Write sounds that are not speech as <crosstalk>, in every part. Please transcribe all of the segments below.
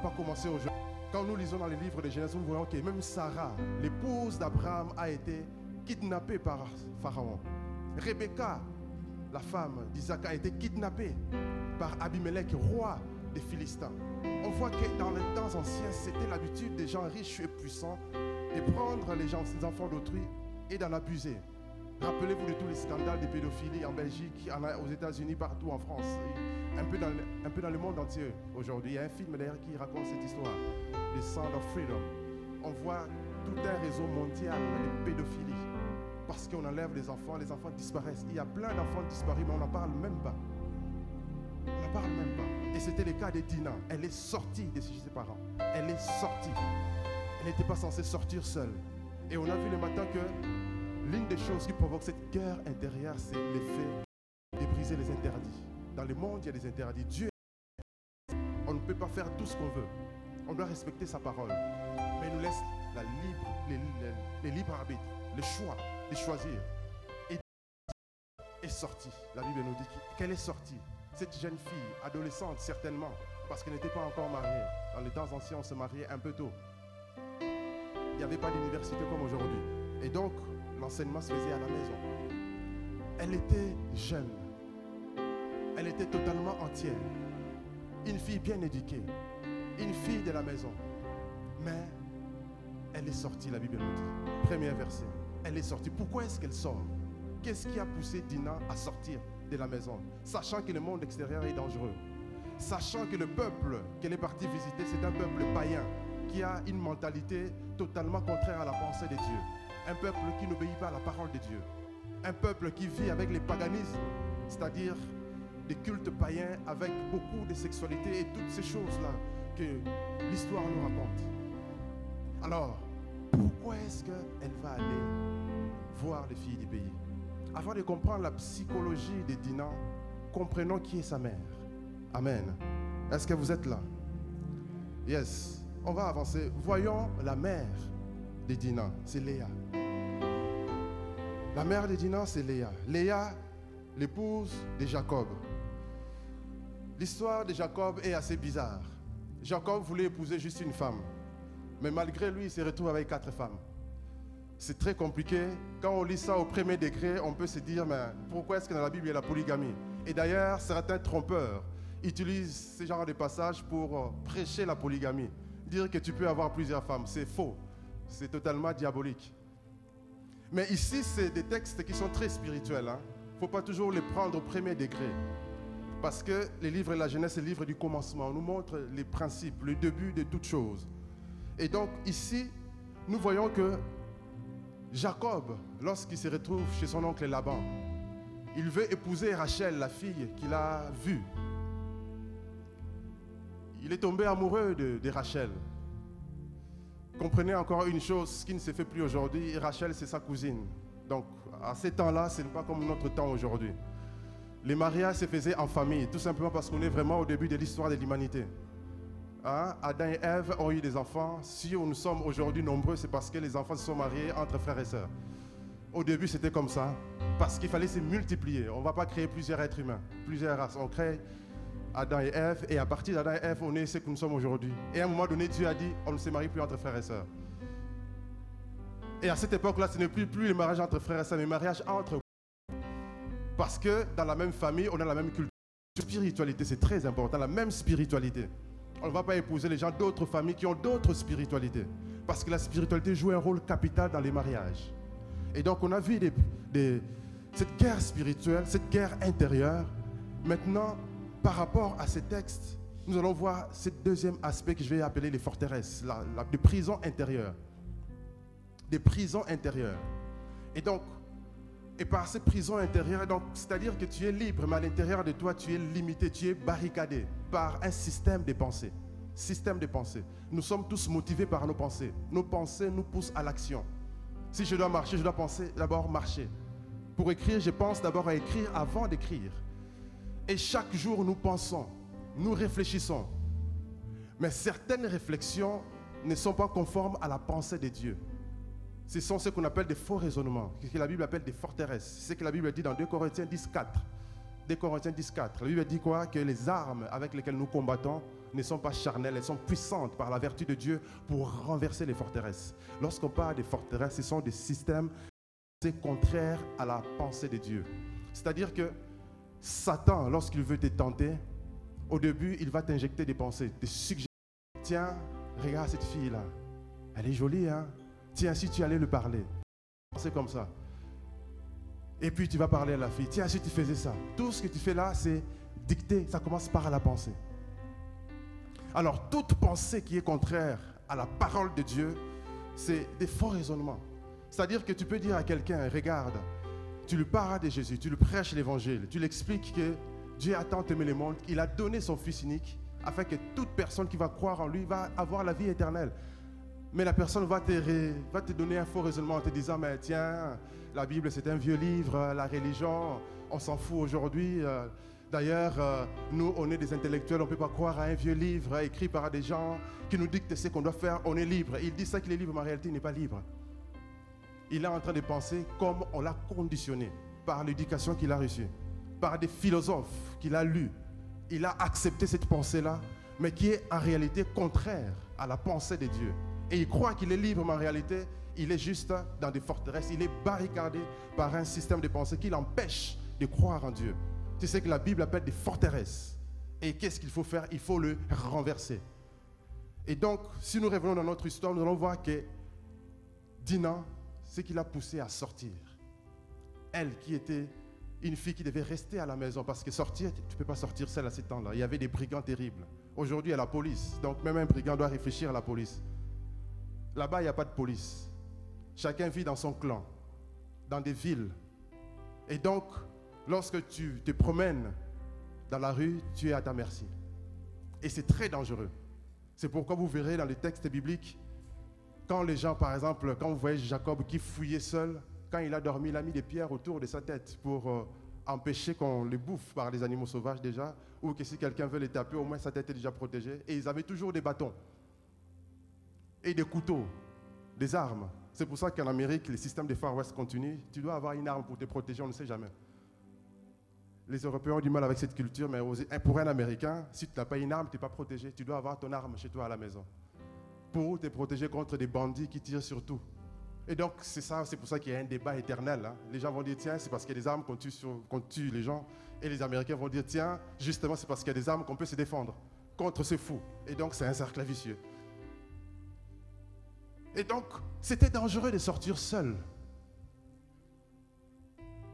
pas commencé aujourd'hui. Quand nous lisons dans les livres de Genèse, nous voyons que même Sarah, l'épouse d'Abraham, a été kidnappée par Pharaon. Rebecca, la femme d'Isaac, a été kidnappée par Abimelech, roi des Philistins. On voit que dans les temps anciens, c'était l'habitude des gens riches et puissants de prendre les, gens, les enfants d'autrui et d'en abuser. Rappelez-vous de tous les scandales de pédophilie en Belgique, aux États-Unis, partout en France, un peu, dans le, monde entier aujourd'hui. Il y a un film d'ailleurs qui raconte cette histoire, The Sound of Freedom. On voit tout un réseau mondial de pédophilie parce qu'on enlève les enfants, les enfants disparaissent. Il y a plein d'enfants disparus, mais on n'en parle même pas. On n'en parle même pas. Et c'était le cas de Dina. Elle est sortie de ses parents. Elle est sortie. Elle n'était pas censée sortir seule. Et on a vu le matin que l'une des choses qui provoque cette guerre intérieure, c'est l'effet de briser les interdits. Dans le monde, il y a des interdits. Dieu, on ne peut pas faire tout ce qu'on veut. On doit respecter sa parole. Mais il nous laisse la libre, les, libres arbitres, le choix de choisir. Et est sortie. La Bible nous dit qu'elle est sortie. Cette jeune fille, adolescente certainement, parce qu'elle n'était pas encore mariée. Dans les temps anciens, on se mariait un peu tôt. Il n'y avait pas d'université comme aujourd'hui. Et donc, l'enseignement se faisait à la maison. Elle était jeune. Elle était totalement entière. Une fille bien éduquée. Une fille de la maison. Mais elle est sortie, la Bible nous dit. Premier verset. Elle est sortie. Pourquoi est-ce qu'elle sort? Qu'est-ce qui a poussé Dina à sortir de la maison? Sachant que le monde extérieur est dangereux. Sachant que le peuple qu'elle est partie visiter, c'est un peuple païen qui a une mentalité totalement contraire à la pensée de Dieu. Un peuple qui n'obéit pas à la parole de Dieu. Un peuple qui vit avec les paganismes, c'est-à-dire des cultes païens avec beaucoup de sexualité et toutes ces choses-là que l'histoire nous raconte. Alors, pourquoi est-ce qu'elle va aller voir les filles du pays? Avant de comprendre la psychologie de Dina, comprenons qui est sa mère. Amen. Est-ce que vous êtes là? Yes. On va avancer. Voyons la mère de Dina, c'est Léa. La mère de Dina, c'est Léa. Léa, l'épouse de Jacob. L'histoire de Jacob est assez bizarre. Jacob voulait épouser juste une femme. Mais malgré lui, il se retrouve avec quatre femmes. C'est très compliqué. Quand on lit ça au premier degré, on peut se dire, mais pourquoi est-ce que dans la Bible il y a la polygamie? Et d'ailleurs, certains trompeurs utilisent ce genre de passages pour euh, prêcher la polygamie. Dire que tu peux avoir plusieurs femmes, c'est faux. C'est totalement diabolique. Mais ici, c'est des textes qui sont très spirituels. Il hein. ne faut pas toujours les prendre au premier degré. Parce que les livres de la jeunesse, c'est le livre du commencement. Nous montre les principes, le début de toutes choses. Et donc ici, nous voyons que Jacob, lorsqu'il se retrouve chez son oncle Laban, il veut épouser Rachel, la fille qu'il a vue. Il est tombé amoureux de Rachel. Comprenez encore une chose, ce qui ne se fait plus aujourd'hui, Rachel c'est sa cousine. Donc à ces temps-là, ce n'est pas comme notre temps aujourd'hui. Les mariages se faisaient en famille, tout simplement parce qu'on est vraiment au début de l'histoire de l'humanité. Hein? Adam et Ève ont eu des enfants. Si nous sommes aujourd'hui nombreux, c'est parce que les enfants se sont mariés entre frères et sœurs. Au début, c'était comme ça, parce qu'il fallait se multiplier. On ne va pas créer plusieurs êtres humains, plusieurs races. On crée Adam et Ève, et à partir d'Adam et Ève, on est ce que nous sommes aujourd'hui. Et à un moment donné, Dieu a dit, on ne se marie plus entre frères et sœurs. Et à cette époque-là, ce n'est plus, plus le mariage entre frères et sœurs, mais le mariage entre parce que dans la même famille, on a la même culture. Spiritualité, c'est très important, la même spiritualité. On ne va pas épouser les gens d'autres familles qui ont d'autres spiritualités. Parce que la spiritualité joue un rôle capital dans les mariages. Et donc on a vu cette guerre spirituelle, cette guerre intérieure. Maintenant, par rapport à ces textes, nous allons voir ce deuxième aspect que je vais appeler les forteresses, la, des prisons intérieures. Des prisons intérieures. Et donc, et par ces prisons intérieures, donc, c'est-à-dire que tu es libre, mais à l'intérieur de toi, tu es limité, tu es barricadé par un système de pensée. Système de pensée. Nous sommes tous motivés par nos pensées. Nos pensées nous poussent à l'action. Si je dois marcher, je dois penser d'abord marcher. Pour écrire, je pense d'abord à écrire avant d'écrire. Et chaque jour, nous pensons, nous réfléchissons. Mais certaines réflexions ne sont pas conformes à la pensée de Dieu. Ce sont ce qu'on appelle des faux raisonnements, ce que la Bible appelle des forteresses. C'est ce que la Bible dit dans 2 Corinthiens 10, 4. 2 Corinthiens 10, 4. La Bible dit quoi? Que les armes avec lesquelles nous combattons ne sont pas charnelles, elles sont puissantes par la vertu de Dieu pour renverser les forteresses. Lorsqu'on parle des forteresses, ce sont des systèmes contraires à la pensée de Dieu. C'est-à-dire que Satan, lorsqu'il veut te tenter, au début, il va t'injecter des pensées, des suggestions. Tiens, regarde cette fille-là. Elle est jolie, hein? Tiens, si tu allais lui parler. C'est comme ça. Et puis tu vas parler à la fille. Tiens, si tu faisais ça. Tout ce que tu fais là, c'est dicter. Ça commence par la pensée. Alors, toute pensée qui est contraire à la parole de Dieu, c'est des faux raisonnements. C'est-à-dire que tu peux dire à quelqu'un, regarde, tu lui parles de Jésus, tu lui prêches l'évangile, tu lui expliques que Dieu a tant aimé le monde, il a donné son Fils unique afin que toute personne qui va croire en lui va avoir la vie éternelle. Mais la personne va te, va te donner un faux raisonnement en te disant, mais tiens, la Bible c'est un vieux livre, la religion, on s'en fout aujourd'hui. Euh, d'ailleurs, euh, nous, on est des intellectuels, on ne peut pas croire à un vieux livre écrit par des gens qui nous dictent ce qu'on doit faire, on est libre. Il dit ça qu'il est libre, mais en réalité, il n'est pas libre. Il est en train de penser comme on l'a conditionné par l'éducation qu'il a reçue, par des philosophes qu'il a lus. Il a accepté cette pensée-là, mais qui est en réalité contraire à la pensée de Dieu. Et il croit qu'il est libre, mais en réalité, il est juste dans des forteresses. Il est barricadé par un système de pensée qui l'empêche de croire en Dieu. Tu sais que la Bible appelle des forteresses. Et qu'est-ce qu'il faut faire? Il faut le renverser. Et donc, si nous revenons dans notre histoire, nous allons voir que Dina, ce qui l'a poussé à sortir, elle qui était une fille qui devait rester à la maison, parce que sortir, tu ne peux pas sortir seule à ce temps-là. Il y avait des brigands terribles. Aujourd'hui, il y a la police. Donc, même un brigand doit réfléchir à la police. Là-bas, il n'y a pas de police. Chacun vit dans son clan, dans des villes. Et donc, lorsque tu te promènes dans la rue, tu es à ta merci. Et c'est très dangereux. C'est pourquoi vous verrez dans les textes bibliques, quand les gens, par exemple, quand vous voyez Jacob qui fouillait seul, quand il a dormi, il a mis des pierres autour de sa tête pour euh, empêcher qu'on le bouffe par les animaux sauvages déjà, ou que si quelqu'un veut les taper, au moins sa tête est déjà protégée. Et ils avaient toujours des bâtons et des couteaux, des armes. C'est pour ça qu'en Amérique, le système de Far West continue. Tu dois avoir une arme pour te protéger, on ne sait jamais. Les Européens ont du mal avec cette culture, mais pour un Américain, si tu n'as pas une arme, tu n'es pas protégé. Tu dois avoir ton arme chez toi à la maison. Pour te protéger contre des bandits qui tirent sur tout. Et donc, c'est ça, c'est pour ça qu'il y a un débat éternel. Hein. Les gens vont dire, tiens, c'est parce qu'il y a des armes qu'on tue, tue les gens. Et les Américains vont dire, tiens, justement, c'est parce qu'il y a des armes qu'on peut se défendre contre ces fous. Et donc, c'est un cercle vicieux. Et donc, c'était dangereux de sortir seule.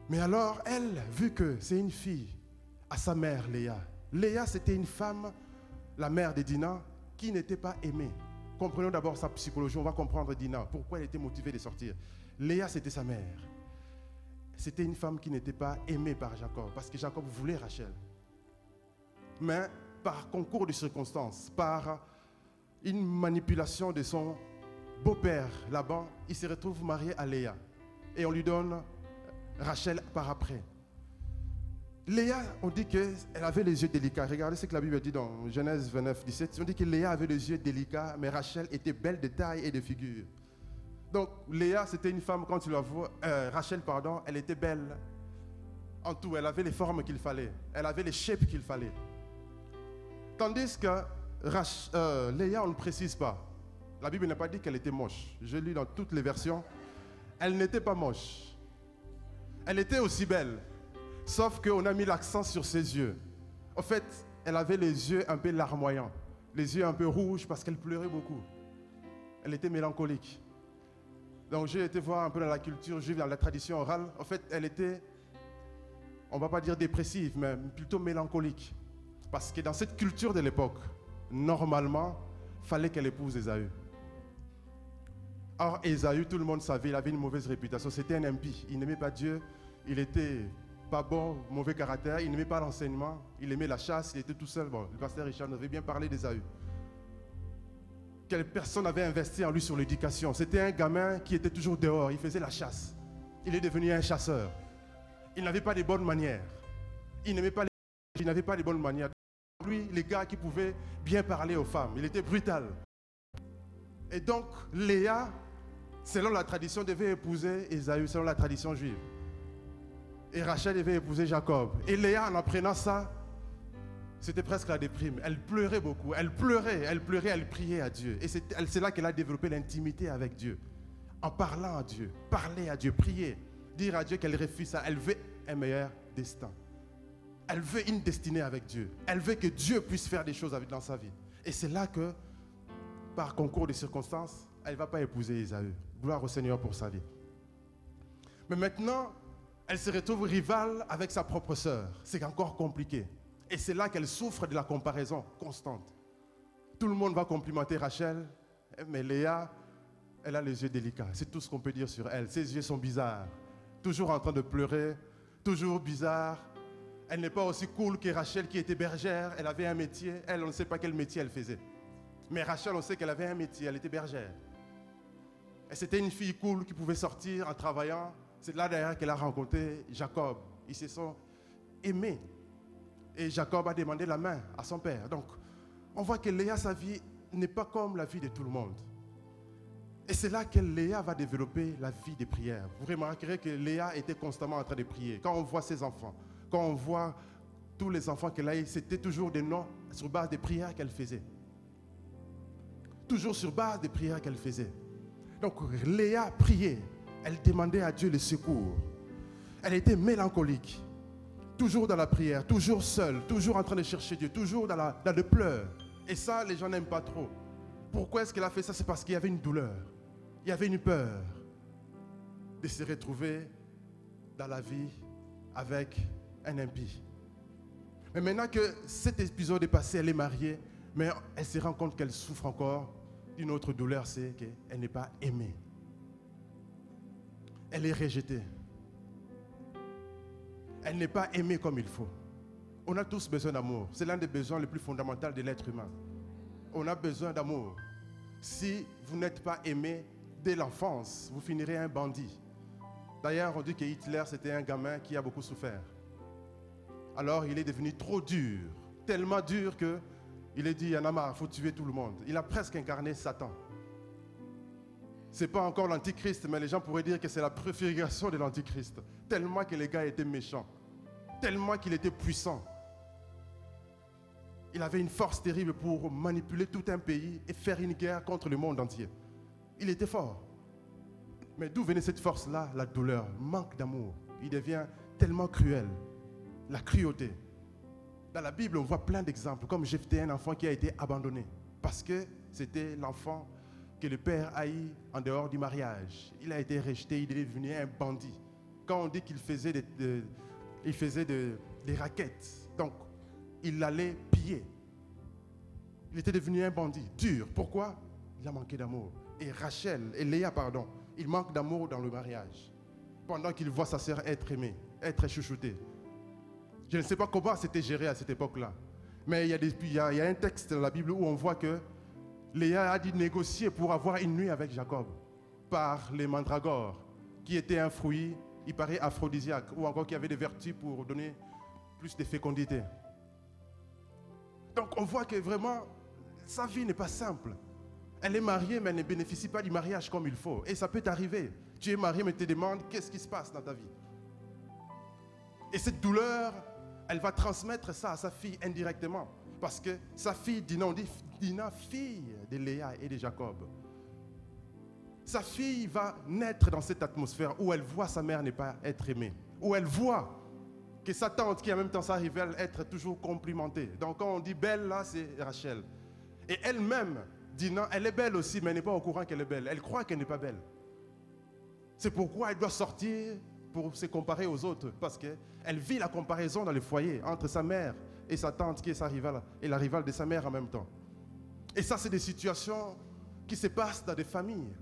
Mais alors, elle, vu que c'est une fille, à sa mère, Léa. Léa, c'était une femme, la mère de Dina, qui n'était pas aimée. Comprenons d'abord sa psychologie, on va comprendre Dina, pourquoi elle était motivée de sortir. Léa, c'était sa mère. C'était une femme qui n'était pas aimée par Jacob, parce que Jacob voulait Rachel. Mais par concours de circonstances, par une manipulation de son beau-père, Laban, il se retrouve marié à Léa. Et on lui donne Rachel par après. Léa, on dit qu'elle avait les yeux délicats. Regardez ce que la Bible dit dans Genèse 29, 17. On dit que Léa avait les yeux délicats, mais Rachel était belle de taille et de figure. Donc Léa, c'était une femme, quand tu la vois, euh, Rachel, pardon, elle était belle en tout. Elle avait les formes qu'il fallait. Elle avait les shapes qu'il fallait. Tandis que euh, Léa, on ne précise pas. La Bible n'a pas dit qu'elle était moche. Je lis dans toutes les versions. Elle n'était pas moche. Elle était aussi belle. Sauf qu'on a mis l'accent sur ses yeux. En fait, elle avait les yeux un peu larmoyants. Les yeux un peu rouges parce qu'elle pleurait beaucoup. Elle était mélancolique. Donc j'ai été voir un peu dans la culture juive, dans la tradition orale. En fait, elle était, on ne va pas dire dépressive, mais plutôt mélancolique. Parce que dans cette culture de l'époque, normalement, fallait qu'elle épouse Esaü. Or, Esaü, tout le monde savait, il avait une mauvaise réputation. C'était un impie. Il n'aimait pas Dieu. Il était pas bon, mauvais caractère. Il n'aimait pas l'enseignement. Il aimait la chasse. Il était tout seul. Bon, le pasteur Richard avait bien parlé d'Esaü. Quelle personne avait investi en lui sur l'éducation? C'était un gamin qui était toujours dehors. Il faisait la chasse. Il est devenu un chasseur. Il n'avait pas de bonnes manières. Il n'aimait pas les... Il n'avait pas de bonnes manières. Lui, les gars qui pouvaient bien parler aux femmes. Il était brutal. Et donc, Léa selon la tradition, devait épouser Esaü, selon la tradition juive. Et Rachel devait épouser Jacob. Et Léa, en apprenant ça, C'était presque la déprime. Elle pleurait beaucoup. Elle pleurait, elle pleurait, elle priait à Dieu. Et c'est là qu'elle a développé l'intimité avec Dieu. En parlant à Dieu, parler à Dieu, prier, dire à Dieu qu'elle refuse ça. Elle veut un meilleur destin. Elle veut une destinée avec Dieu. Elle veut que Dieu puisse faire des choses dans sa vie. Et c'est là que, par concours de circonstances, elle ne va pas épouser Isaïe. Gloire au Seigneur pour sa vie. Mais maintenant, elle se retrouve rivale avec sa propre sœur. C'est encore compliqué. Et c'est là qu'elle souffre de la comparaison constante. Tout le monde va complimenter Rachel, mais Léa, elle a les yeux délicats. C'est tout ce qu'on peut dire sur elle. Ses yeux sont bizarres. Toujours en train de pleurer, toujours bizarre. Elle n'est pas aussi cool que Rachel qui était bergère. Elle avait un métier. Elle, on ne sait pas quel métier elle faisait. Mais Rachel, on sait qu'elle avait un métier. Elle était bergère. Et c'était une fille cool qui pouvait sortir en travaillant. C'est là d'ailleurs qu'elle a rencontré Jacob. Ils se sont aimés. Et Jacob a demandé la main à son père. Donc, on voit que Léa, sa vie n'est pas comme la vie de tout le monde. Et c'est là que Léa va développer la vie des prières. Vous remarquerez que Léa était constamment en train de prier. Quand on voit ses enfants, quand on voit tous les enfants qu'elle a eu, c'était toujours des noms sur base des prières qu'elle faisait. Toujours sur base des prières qu'elle faisait. Donc Léa priait. Elle demandait à Dieu le secours. Elle était mélancolique toujours dans la prière, toujours seul, toujours en train de chercher Dieu, toujours dans, le pleurs. Et ça, les gens n'aiment pas trop. Pourquoi est-ce qu'elle a fait ça? C'est parce qu'il y avait une douleur, il y avait une peur de se retrouver dans la vie avec un impie. Mais maintenant que cet épisode est passé, elle est mariée, mais elle se rend compte qu'elle souffre encore d'une autre douleur, c'est qu'elle n'est pas aimée. Elle est rejetée elle n'est pas aimée comme il faut. On a tous besoin d'amour. C'est l'un des besoins les plus fondamentaux de l'être humain. On a besoin d'amour. Si vous n'êtes pas aimé dès l'enfance, vous finirez un bandit. D'ailleurs, on dit que Hitler, c'était un gamin qui a beaucoup souffert. Alors, il est devenu trop dur, tellement dur que il a dit, il y en a marre, il faut tuer tout le monde. Il a presque incarné Satan. Ce n'est pas encore l'antichrist, mais les gens pourraient dire que c'est la préfiguration de l'antichrist. Tellement que les gars étaient méchants tellement qu'il était puissant. Il avait une force terrible pour manipuler tout un pays et faire une guerre contre le monde entier. Il était fort. Mais d'où venait cette force-là? La douleur, manque d'amour. Il devient tellement cruel. La cruauté. Dans la Bible, on voit plein d'exemples, comme Jephthé, un enfant qui a été abandonné parce que c'était l'enfant que le père a eu en dehors du mariage. Il a été rejeté, il est devenu un bandit. Quand on dit qu'il faisait des, raquettes. Donc, il allait piller. Il était devenu un bandit, dur. Pourquoi? Il a manqué d'amour. Et Rachel, et Léa, pardon, il manque d'amour dans le mariage. Pendant qu'il voit sa sœur être aimée, être chouchoutée. Je ne sais pas comment c'était géré à cette époque-là. Mais il y, a il, y a, un texte dans la Bible où on voit que Léa a dû négocier pour avoir une nuit avec Jacob par les mandragores, qui étaient un fruit il paraît aphrodisiaque, ou encore qu'il y avait des vertus pour donner plus de fécondité. Donc on voit que vraiment, sa vie n'est pas simple. Elle est mariée, mais elle ne bénéficie pas du mariage comme il faut. Et ça peut t'arriver. Tu es marié, mais tu te demandes qu'est-ce qui se passe dans ta vie? Et cette douleur, elle va transmettre ça à sa fille indirectement. Parce que sa fille, Dina, on dit Dina, fille de Léa et de Jacob. Sa fille va naître dans cette atmosphère où elle voit sa mère ne pas être aimée, où elle voit que sa tante, qui en même temps sa rivale, être toujours complimentée. Donc quand on dit belle, là, c'est Rachel. Et elle-même dit non, elle est belle aussi, mais elle n'est pas au courant qu'elle est belle. Elle croit qu'elle n'est pas belle. C'est pourquoi elle doit sortir pour se comparer aux autres, parce qu'elle vit la comparaison dans le foyer entre sa mère et sa tante, qui est sa rivale, et la rivale de sa mère en même temps. Et ça, c'est des situations qui se passent dans des familles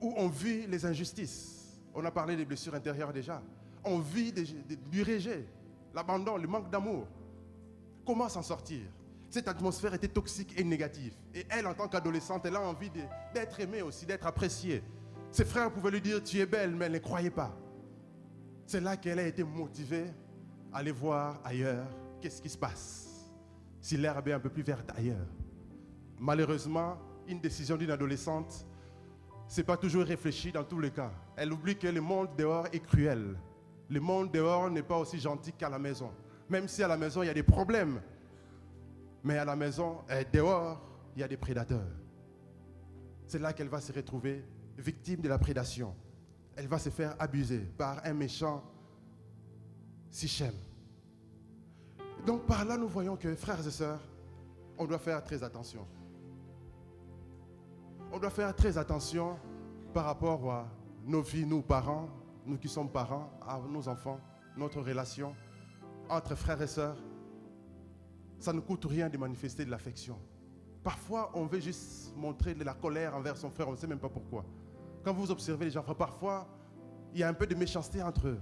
où on vit les injustices. On a parlé des blessures intérieures déjà. On vit du rejet, l'abandon, le manque d'amour. Comment s'en sortir? Cette atmosphère était toxique et négative. Et elle, en tant qu'adolescente, elle a envie d'être aimée aussi, d'être appréciée. Ses frères pouvaient lui dire, tu es belle, mais elle ne croyait pas. C'est là qu'elle a été motivée à aller voir ailleurs qu'est-ce qui se passe. Si l'herbe est un peu plus verte ailleurs. Malheureusement, une décision d'une adolescente n'est pas toujours réfléchi dans tous les cas. Elle oublie que le monde dehors est cruel. Le monde dehors n'est pas aussi gentil qu'à la maison. Même si à la maison, il y a des problèmes. Mais à la maison, eh, dehors, il y a des prédateurs. C'est là qu'elle va se retrouver victime de la prédation. Elle va se faire abuser par un méchant Sichem. Donc par là, nous voyons que, frères et sœurs, on doit faire très attention. On doit faire très attention par rapport à nos vies, nous parents, nous qui sommes parents, à nos enfants, notre relation entre frères et sœurs. Ça ne coûte rien de manifester de l'affection. Parfois, on veut juste montrer de la colère envers son frère, on ne sait même pas pourquoi. Quand vous observez les gens, parfois, il y a un peu de méchanceté entre eux.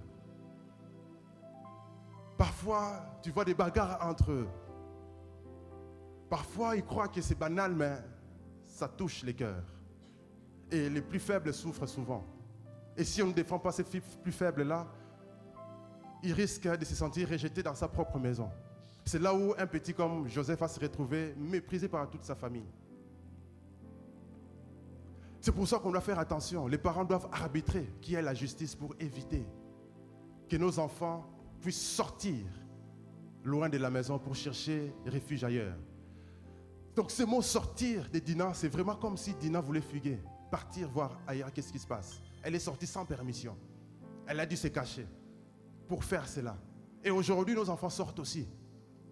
Parfois, tu vois des bagarres entre eux. Parfois, ils croient que c'est banal, mais ça touche les cœurs. Et les plus faibles souffrent souvent. Et si on ne défend pas ces plus faibles-là, il risque de se sentir rejeté dans sa propre maison. C'est là où un petit comme Joseph va se retrouver méprisé par toute sa famille. C'est pour ça qu'on doit faire attention. Les parents doivent arbitrer qui est la justice pour éviter que nos enfants puissent sortir loin de la maison pour chercher refuge ailleurs. Donc ce mot sortir de Dina, c'est vraiment comme si Dina voulait fuguer, partir voir ailleurs qu'est-ce qui se passe. Elle est sortie sans permission. Elle a dû se cacher pour faire cela. Et aujourd'hui, nos enfants sortent aussi.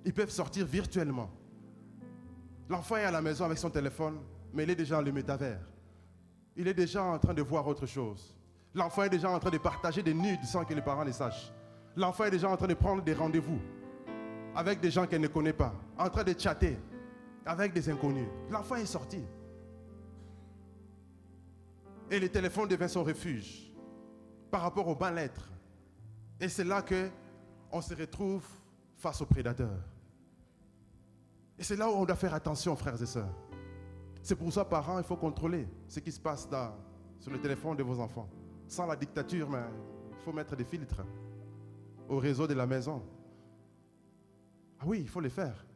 Ils peuvent sortir virtuellement. L'enfant est à la maison avec son téléphone, mais il est déjà dans le métavers. Il est déjà en train de voir autre chose. L'enfant est déjà en train de partager des nudes sans que les parents ne sachent. L'enfant est déjà en train de prendre des rendez-vous avec des gens qu'elle ne connaît pas, en train de chatter avec des inconnus. L'enfant est sorti. Et le téléphone devient son refuge par rapport aux bas lettres. Et c'est là que on se retrouve face aux prédateurs. Et c'est là où on doit faire attention, frères et sœurs. C'est pour ça, parents, il faut contrôler ce qui se passe sur le téléphone de vos enfants. Sans la dictature, mais il faut mettre des filtres au réseau de la maison. Ah oui, il faut les faire.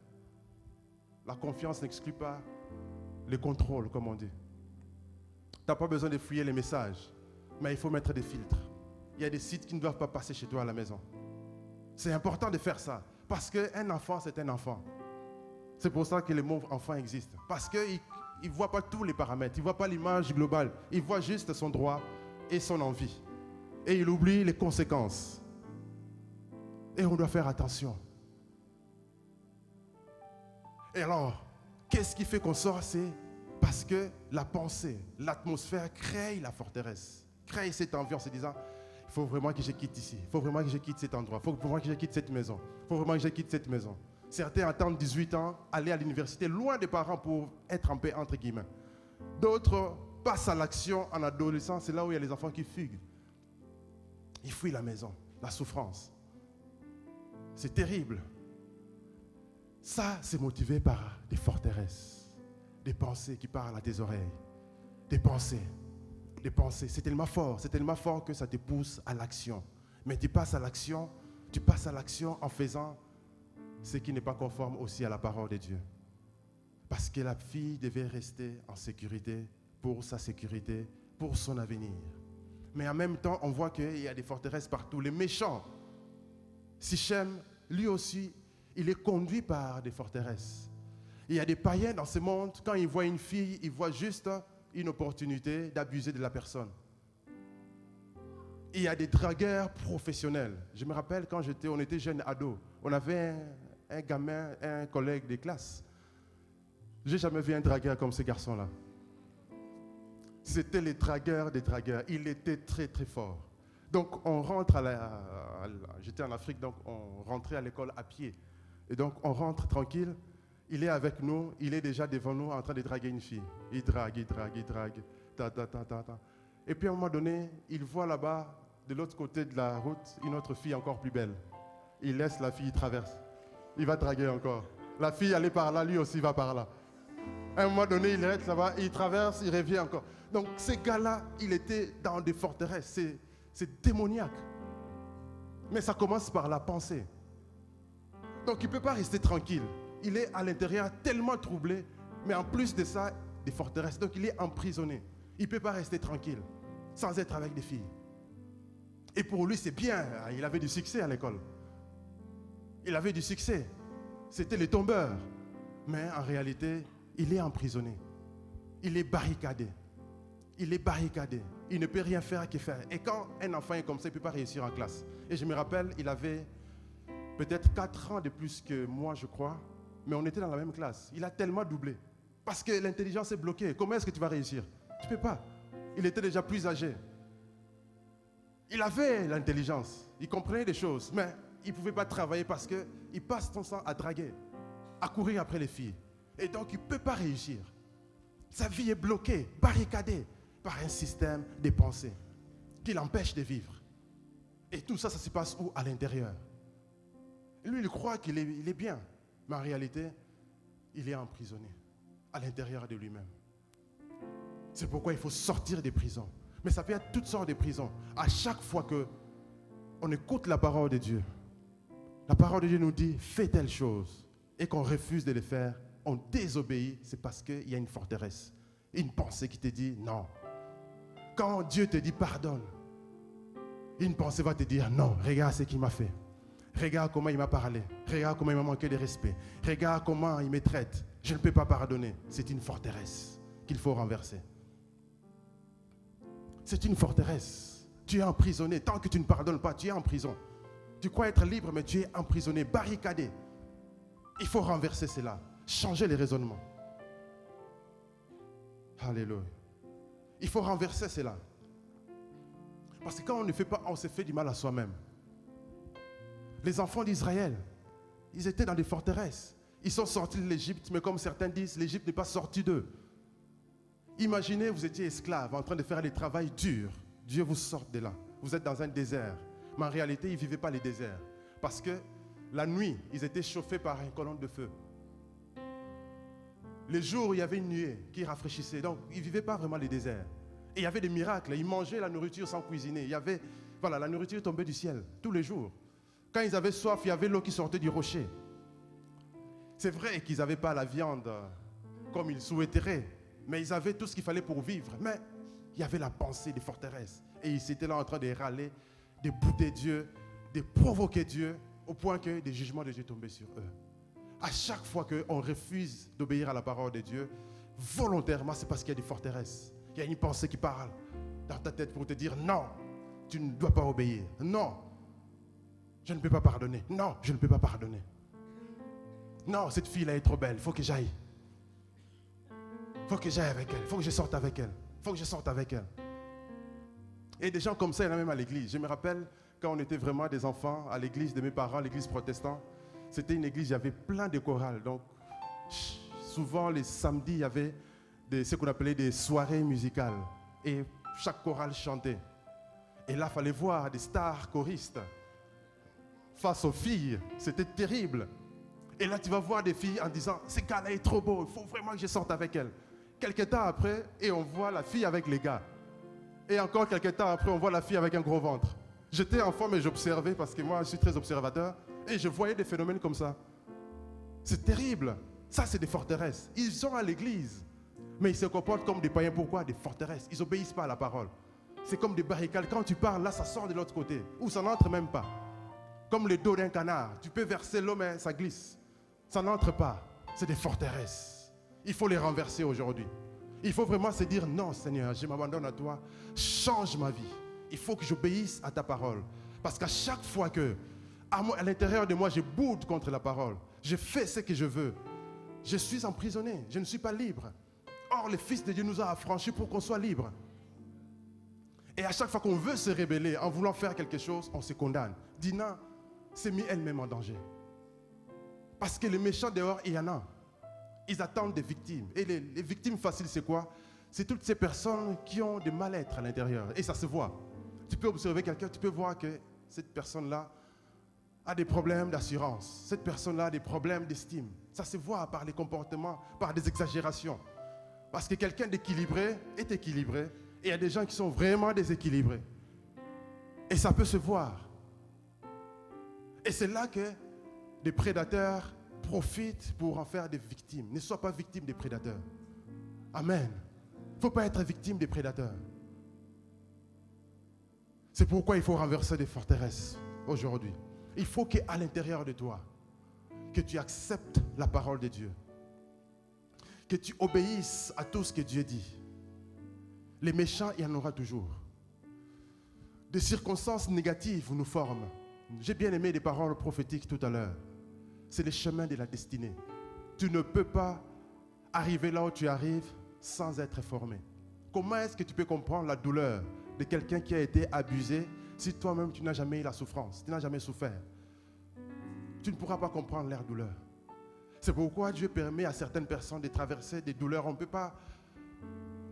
La confiance n'exclut pas le contrôle, comme on dit. Tu n'as pas besoin de fouiller les messages, mais il faut mettre des filtres. Il y a des sites qui ne doivent pas passer chez toi à la maison. C'est important de faire ça, parce qu'un enfant, c'est un enfant. C'est pour ça que le mot enfant existe. Parce qu'il ne voit pas tous les paramètres, il ne voit pas l'image globale, il voit juste son droit et son envie. Et il oublie les conséquences. Et on doit faire attention. Et alors, qu'est-ce qui fait qu'on sort C'est parce que la pensée, l'atmosphère crée la forteresse, crée cette ambiance en disant, il faut vraiment que je quitte ici, il faut vraiment que je quitte cet endroit, il faut vraiment que je quitte cette maison, il faut vraiment que je quitte cette maison. Certains attendent 18 ans, aller à l'université, loin des parents pour être en paix, entre guillemets. D'autres passent à l'action en adolescence, c'est là où il y a les enfants qui fuguent. Ils fuient la maison, la souffrance. C'est terrible. Ça, c'est motivé par des forteresses, des pensées qui parlent à tes oreilles, des pensées, des pensées. C'est tellement fort, c'est tellement fort que ça te pousse à l'action. Mais tu passes à l'action, tu passes à l'action en faisant ce qui n'est pas conforme aussi à la parole de Dieu. Parce que la fille devait rester en sécurité pour sa sécurité, pour son avenir. Mais en même temps, on voit qu'il y a des forteresses partout. Les méchants Sichem, lui aussi, il est conduit par des forteresses. Il y a des païens dans ce monde, quand ils voient une fille, ils voient juste une opportunité d'abuser de la personne. Il y a des dragueurs professionnels. Je me rappelle quand j'étais, on était jeunes ados, on avait un, gamin, un collègue de classe. J'ai jamais vu un dragueur comme ce garçon-là. C'était les dragueurs des dragueurs. Il était très très fort. Donc on rentre à la... J'étais en Afrique, donc on rentrait à l'école à pied. Et donc on rentre tranquille. Il est avec nous, il est déjà devant nous en train de draguer une fille. Il drague, il drague, il drague. Ta, ta, ta, ta, ta. Et puis à un moment donné, il voit là-bas, de l'autre côté de la route, une autre fille encore plus belle. Il laisse la fille, il traverse. Il va draguer encore. La fille, est par là, lui aussi va par là. À un moment donné, il reste là-bas, il traverse, il revient encore. Donc ces gars-là, il était dans des forteresses. C'est démoniaque. Mais ça commence par la pensée. Donc il ne peut pas rester tranquille. Il est à l'intérieur tellement troublé, mais en plus de ça, des forteresses. Donc il est emprisonné. Il ne peut pas rester tranquille sans être avec des filles. Et pour lui, c'est bien. Il avait du succès à l'école. Il avait du succès. C'était le tombeur. Mais en réalité, il est emprisonné. Il est barricadé. Il est barricadé. Il ne peut rien faire que faire. Et quand un enfant est comme ça, il ne peut pas réussir en classe. Et je me rappelle, il avait peut-être 4 ans de plus que moi, je crois. Mais on était dans la même classe. Il a tellement doublé. Parce que l'intelligence est bloquée. Comment est-ce que tu vas réussir? Tu ne peux pas. Il était déjà plus âgé. Il avait l'intelligence. Il comprenait des choses. Mais il ne pouvait pas travailler parce qu'il passe son temps à draguer, à courir après les filles. Et donc, il ne peut pas réussir. Sa vie est bloquée, barricadée par un système de pensée qui l'empêche de vivre. Et tout ça, ça se passe où? À l'intérieur. Lui, il croit qu'il est, bien. Mais en réalité, il est emprisonné à l'intérieur de lui-même. C'est pourquoi il faut sortir des prisons. Mais ça peut être toutes sortes de prisons. À chaque fois que on écoute la parole de Dieu, la parole de Dieu nous dit fais telle chose et qu'on refuse de le faire, on désobéit, c'est parce qu'il y a une forteresse, une pensée qui te dit non. Quand Dieu te dit pardonne, une pensée va te dire non, regarde ce qu'il m'a fait. Regarde comment il m'a parlé. Regarde comment il m'a manqué de respect. Regarde comment il me traite. Je ne peux pas pardonner. C'est une forteresse qu'il faut renverser. C'est une forteresse. Tu es emprisonné. Tant que tu ne pardonnes pas, tu es en prison. Tu crois être libre, mais tu es emprisonné, barricadé. Il faut renverser cela, changer les raisonnements. Alléluia. Il faut renverser cela. Parce que quand on ne fait pas, on se fait du mal à soi-même. Les enfants d'Israël, ils étaient dans des forteresses. Ils sont sortis de l'Égypte, mais comme certains disent, l'Égypte n'est pas sortie d'eux. Imaginez, vous étiez esclave en train de faire des travail durs. Dieu vous sort de là. Vous êtes dans un désert. Mais en réalité, ils ne vivaient pas les déserts. Parce que la nuit, ils étaient chauffés par une colonne de feu. Les jours, il y avait une nuée qui rafraîchissait. Donc, ils ne vivaient pas vraiment les déserts. Et il y avait des miracles. Ils mangeaient la nourriture sans cuisiner. Il y avait, voilà, la nourriture tombait du ciel tous les jours. Quand ils avaient soif, il y avait l'eau qui sortait du rocher. C'est vrai qu'ils n'avaient pas la viande comme ils souhaiteraient, mais ils avaient tout ce qu'il fallait pour vivre. Mais il y avait la pensée des forteresses. Et ils étaient là en train de râler de bouter Dieu, de provoquer Dieu, au point que des jugements de Dieu tombaient sur eux. À chaque fois qu'on refuse d'obéir à la parole de Dieu, volontairement, c'est parce qu'il y a des forteresses. Il y a une pensée qui parle dans ta tête pour te dire non, tu ne dois pas obéir. Non, je ne peux pas pardonner. Non, je ne peux pas pardonner. Non, cette fille-là est trop belle. Il faut que j'aille. Il faut que j'aille avec elle. Il faut que je sorte avec elle. Il faut que je sorte avec elle. Et des gens comme ça, il y en a même à l'église. Je me rappelle quand on était vraiment des enfants à l'église de mes parents, l'église protestante. C'était une église, il y avait plein de chorales. Donc, souvent les samedis, il y avait ce qu'on appelait des soirées musicales. Et chaque chorale chantait. Et là, il fallait voir des stars choristes face aux filles. C'était terrible. Et là, tu vas voir des filles en disant, ce gars-là est trop beau, il faut vraiment que je sorte avec elle. Quelques temps après, et on voit la fille avec les gars. Et encore quelques temps après, on voit la fille avec un gros ventre. J'étais enfant, mais j'observais parce que moi, je suis très observateur. Et je voyais des phénomènes comme ça. C'est terrible. Ça, c'est des forteresses. Ils sont à l'église, mais ils se comportent comme des païens. Pourquoi? Des forteresses. Ils n'obéissent pas à la parole. C'est comme des barricades. Quand tu parles, là, ça sort de l'autre côté. Ou ça n'entre même pas. Comme le dos d'un canard. Tu peux verser l'eau, mais ça glisse. Ça n'entre pas. C'est des forteresses. Il faut les renverser aujourd'hui. Il faut vraiment se dire, non Seigneur, je m'abandonne à toi, change ma vie. Il faut que j'obéisse à ta parole. Parce qu'à chaque fois que, à, l'intérieur de moi, je boude contre la parole, je fais ce que je veux, je suis emprisonné, je ne suis pas libre. Or, le Fils de Dieu nous a affranchis pour qu'on soit libre. Et à chaque fois qu'on veut se rébeller en voulant faire quelque chose, on se condamne. Dina s'est mis elle-même en danger. Parce que les méchants dehors, il y en a ils attendent des victimes. Et les, victimes faciles, c'est quoi? C'est toutes ces personnes qui ont des mal-être à l'intérieur. Et ça se voit. Tu peux observer quelqu'un, tu peux voir que cette personne-là a des problèmes d'assurance. Cette personne-là a des problèmes d'estime. Ça se voit par les comportements, par des exagérations. Parce que quelqu'un d'équilibré est équilibré. Et il y a des gens qui sont vraiment déséquilibrés. Et ça peut se voir. Et c'est là que des prédateurs profite pour en faire des victimes. Ne sois pas victime des prédateurs. Amen. Il ne faut pas être victime des prédateurs. C'est pourquoi il faut renverser des forteresses aujourd'hui. Il faut qu'à l'intérieur de toi, que tu acceptes la parole de Dieu. Que tu obéisses à tout ce que Dieu dit. Les méchants, il y en aura toujours. Des circonstances négatives nous forment. J'ai bien aimé les paroles prophétiques tout à l'heure. C'est le chemin de la destinée. Tu ne peux pas arriver là où tu arrives sans être formé. Comment est-ce que tu peux comprendre la douleur de quelqu'un qui a été abusé si toi-même tu n'as jamais eu la souffrance, tu n'as jamais souffert? Tu ne pourras pas comprendre leur douleur. C'est pourquoi Dieu permet à certaines personnes de traverser des douleurs. On ne peut pas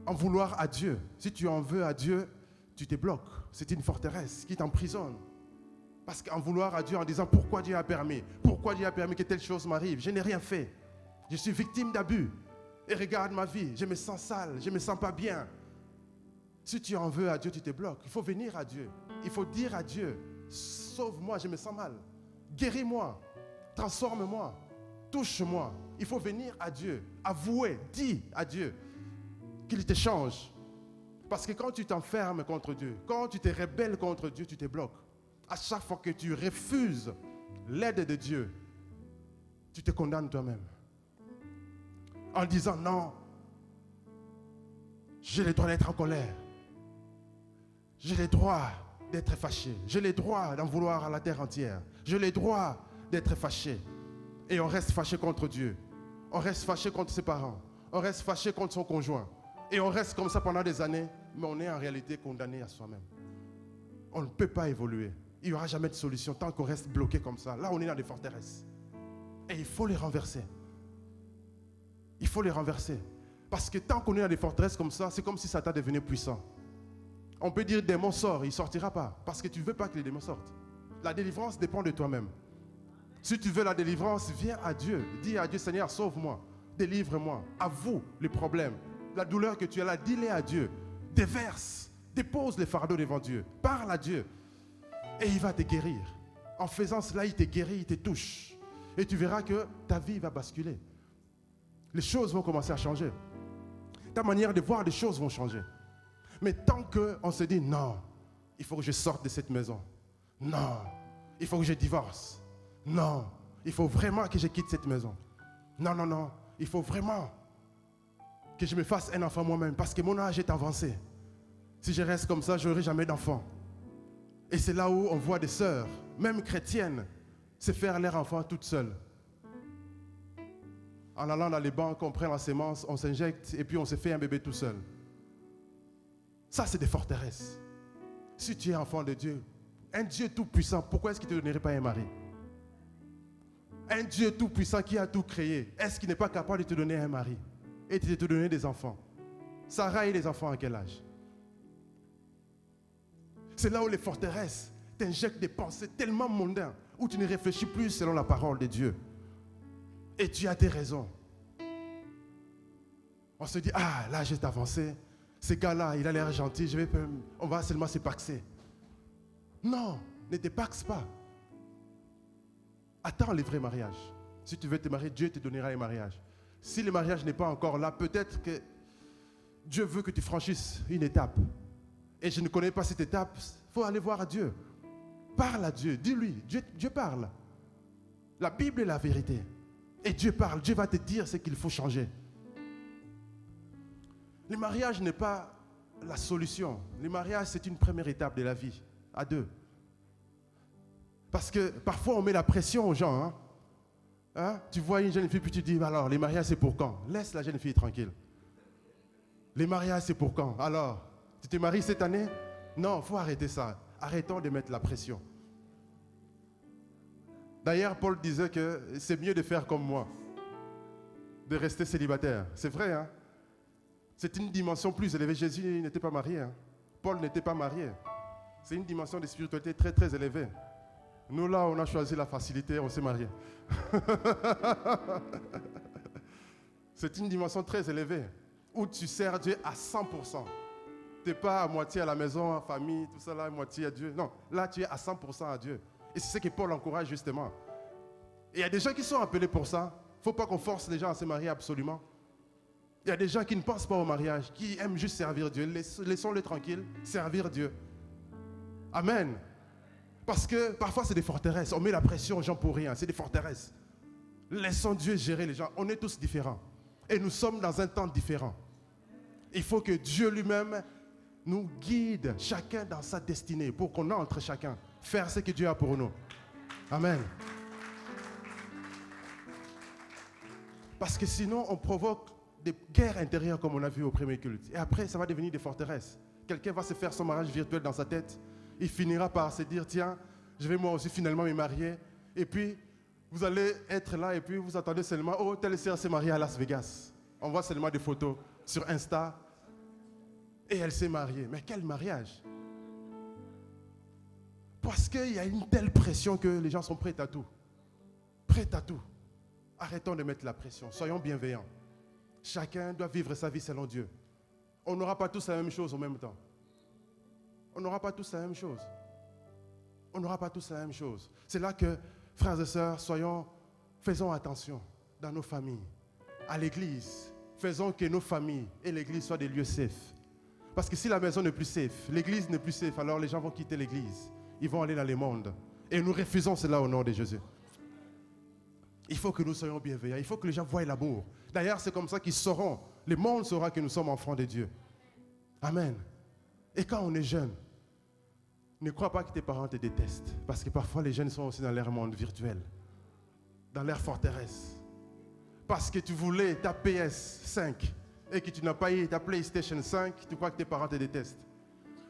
en vouloir à Dieu. Si tu en veux à Dieu, tu te bloques. C'est une forteresse qui t'emprisonne. Parce qu'en vouloir à Dieu en disant pourquoi Dieu a permis, pourquoi Dieu a permis que telle chose m'arrive, je n'ai rien fait. Je suis victime d'abus. Et regarde ma vie, je me sens sale, je ne me sens pas bien. Si tu en veux à Dieu, tu te bloques. Il faut venir à Dieu. Il faut dire à Dieu, sauve-moi, je me sens mal. Guéris-moi, transforme-moi, touche-moi. Il faut venir à Dieu, avouer, dis à Dieu qu'il te change. Parce que quand tu t'enfermes contre Dieu, quand tu te rebelles contre Dieu, tu te bloques. À chaque fois que tu refuses l'aide de Dieu, tu te condamnes toi-même en disant non, j'ai le droit d'être en colère. J'ai le droit d'être fâché. J'ai le droit d'en vouloir à la terre entière. J'ai le droit d'être fâché. Et on reste fâché contre Dieu. On reste fâché contre ses parents. On reste fâché contre son conjoint. Et on reste comme ça pendant des années, mais on est en réalité condamné à soi-même. On ne peut pas évoluer. Il n'y aura jamais de solution tant qu'on reste bloqué comme ça. Là, on est dans des forteresses. Et il faut les renverser. Il faut les renverser. Parce que tant qu'on est dans des forteresses comme ça, c'est comme si Satan devenait puissant. On peut dire démon sort, il ne sortira pas. Parce que tu ne veux pas que les démons sortent. La délivrance dépend de toi-même. Si tu veux la délivrance, viens à Dieu. Dis à Dieu, Seigneur, sauve-moi. Délivre-moi. Avoue les problèmes. La douleur que tu as là, dis-les à Dieu. Déverse. Dépose les fardeaux devant Dieu. Parle à Dieu. Et il va te guérir. En faisant cela, il te guérit, il te touche. Et tu verras que ta vie va basculer les choses vont commencer à changer. Ta manière de voir les choses vont changer. Mais tant qu'on se dit non, il faut que je sorte de cette maison. Non, il faut que je divorce. Non, il faut vraiment que je quitte cette maison. Non, non, non, il faut vraiment que je me fasse un enfant moi-même parce que mon âge est avancé. Si je reste comme ça, je n'aurai jamais d'enfant. Et c'est là où on voit des sœurs, même chrétiennes, se faire leur enfant toutes seules en allant dans les banques, on prend la sémence, on s'injecte et puis on se fait un bébé tout seul. Ça, c'est des forteresses. Si tu es enfant de Dieu, un Dieu tout-puissant, pourquoi est-ce qu'il ne te donnerait pas un mari? Un Dieu tout-puissant qui a tout créé, est-ce qu'il n'est pas capable de te donner un mari et de te donner des enfants? Sarah et les enfants à quel âge? C'est là où les forteresses t'injectent des pensées tellement mondaines, où tu ne réfléchis plus selon la parole de Dieu. Et tu as tes raisons. On se dit, ah, là, j'ai avancé. Ce gars-là, il a l'air gentil, on va seulement se paxer. Non, ne te paxe pas. Attends le vrai mariage. Si tu veux te marier, Dieu te donnera un mariage. Si le mariage n'est pas encore là, peut-être que Dieu veut que tu franchisses une étape. Et je ne connais pas cette étape. Il faut aller voir Dieu. Parle à Dieu. Dis-lui. Dieu, Dieu parle. La Bible est la vérité. Et Dieu parle, Dieu va te dire ce qu'il faut changer. Le mariage n'est pas la solution. Le mariage, c'est une première étape de la vie, à deux. Parce que parfois, on met la pression aux gens. Hein. Hein? Tu vois une jeune fille, puis tu dis, alors, les mariages, c'est pour quand? Laisse la jeune fille tranquille. Les mariages, c'est pour quand? Alors, tu te maries cette année? Non, il faut arrêter ça. Arrêtons de mettre la pression. D'ailleurs, Paul disait que c'est mieux de faire comme moi, de rester célibataire. C'est vrai, hein? C'est une dimension plus élevée. Jésus n'était pas marié. Hein? Paul n'était pas marié. C'est une dimension de spiritualité très, très élevée. Nous, là, on a choisi la facilité, on s'est marié. <laughs> C'est une dimension très élevée où tu sers Dieu à 100%. Pas à moitié à la maison, à famille, tout ça à moitié à Dieu. Non, là, tu es à 100% à Dieu. Et c'est ce que Paul encourage justement. Et il y a des gens qui sont appelés pour ça. Il ne faut pas qu'on force les gens à se marier absolument. Il y a des gens qui ne pensent pas au mariage, qui aiment juste servir Dieu. Laissons-les tranquilles, servir Dieu. Amen. Parce que parfois, c'est des forteresses. On met la pression aux gens pour rien. C'est des forteresses. Laissons Dieu gérer les gens. On est tous différents. Et nous sommes dans un temps différent. Il faut que Dieu lui-même nous guide chacun dans sa destinée pour qu'on entre chacun faire ce que Dieu a pour nous. Amen. Parce que sinon, on provoque des guerres intérieures comme on a vu au premier culte. Et après, ça va devenir des forteresses. Quelqu'un va se faire son mariage virtuel dans sa tête. Il finira par se dire, tiens, je vais moi aussi finalement me marier. Et puis, vous allez être là et puis vous attendez seulement, oh, telle sœur s'est mariée à Las Vegas. On voit seulement des photos sur Insta. Et elle s'est mariée. Mais quel mariage Parce qu'il y a une telle pression que les gens sont prêts à tout. Prêts à tout. Arrêtons de mettre la pression. Soyons bienveillants. Chacun doit vivre sa vie selon Dieu. On n'aura pas tous la même chose en même temps. On n'aura pas tous la même chose. On n'aura pas tous la même chose. C'est là que, frères et sœurs, soyons, faisons attention dans nos familles, à l'église. Faisons que nos familles et l'église soient des lieux safe. Parce que si la maison n'est plus safe, l'église n'est plus safe, alors les gens vont quitter l'église. Ils vont aller dans le monde. Et nous refusons cela au nom de Jésus. Il faut que nous soyons bienveillants. Il faut que les gens voient l'amour. D'ailleurs, c'est comme ça qu'ils sauront. Le monde saura que nous sommes enfants de Dieu. Amen. Et quand on est jeune, ne crois pas que tes parents te détestent. Parce que parfois, les jeunes sont aussi dans leur monde virtuel, dans leur forteresse. Parce que tu voulais ta PS5 et que tu n'as pas eu ta PlayStation 5, tu crois que tes parents te détestent.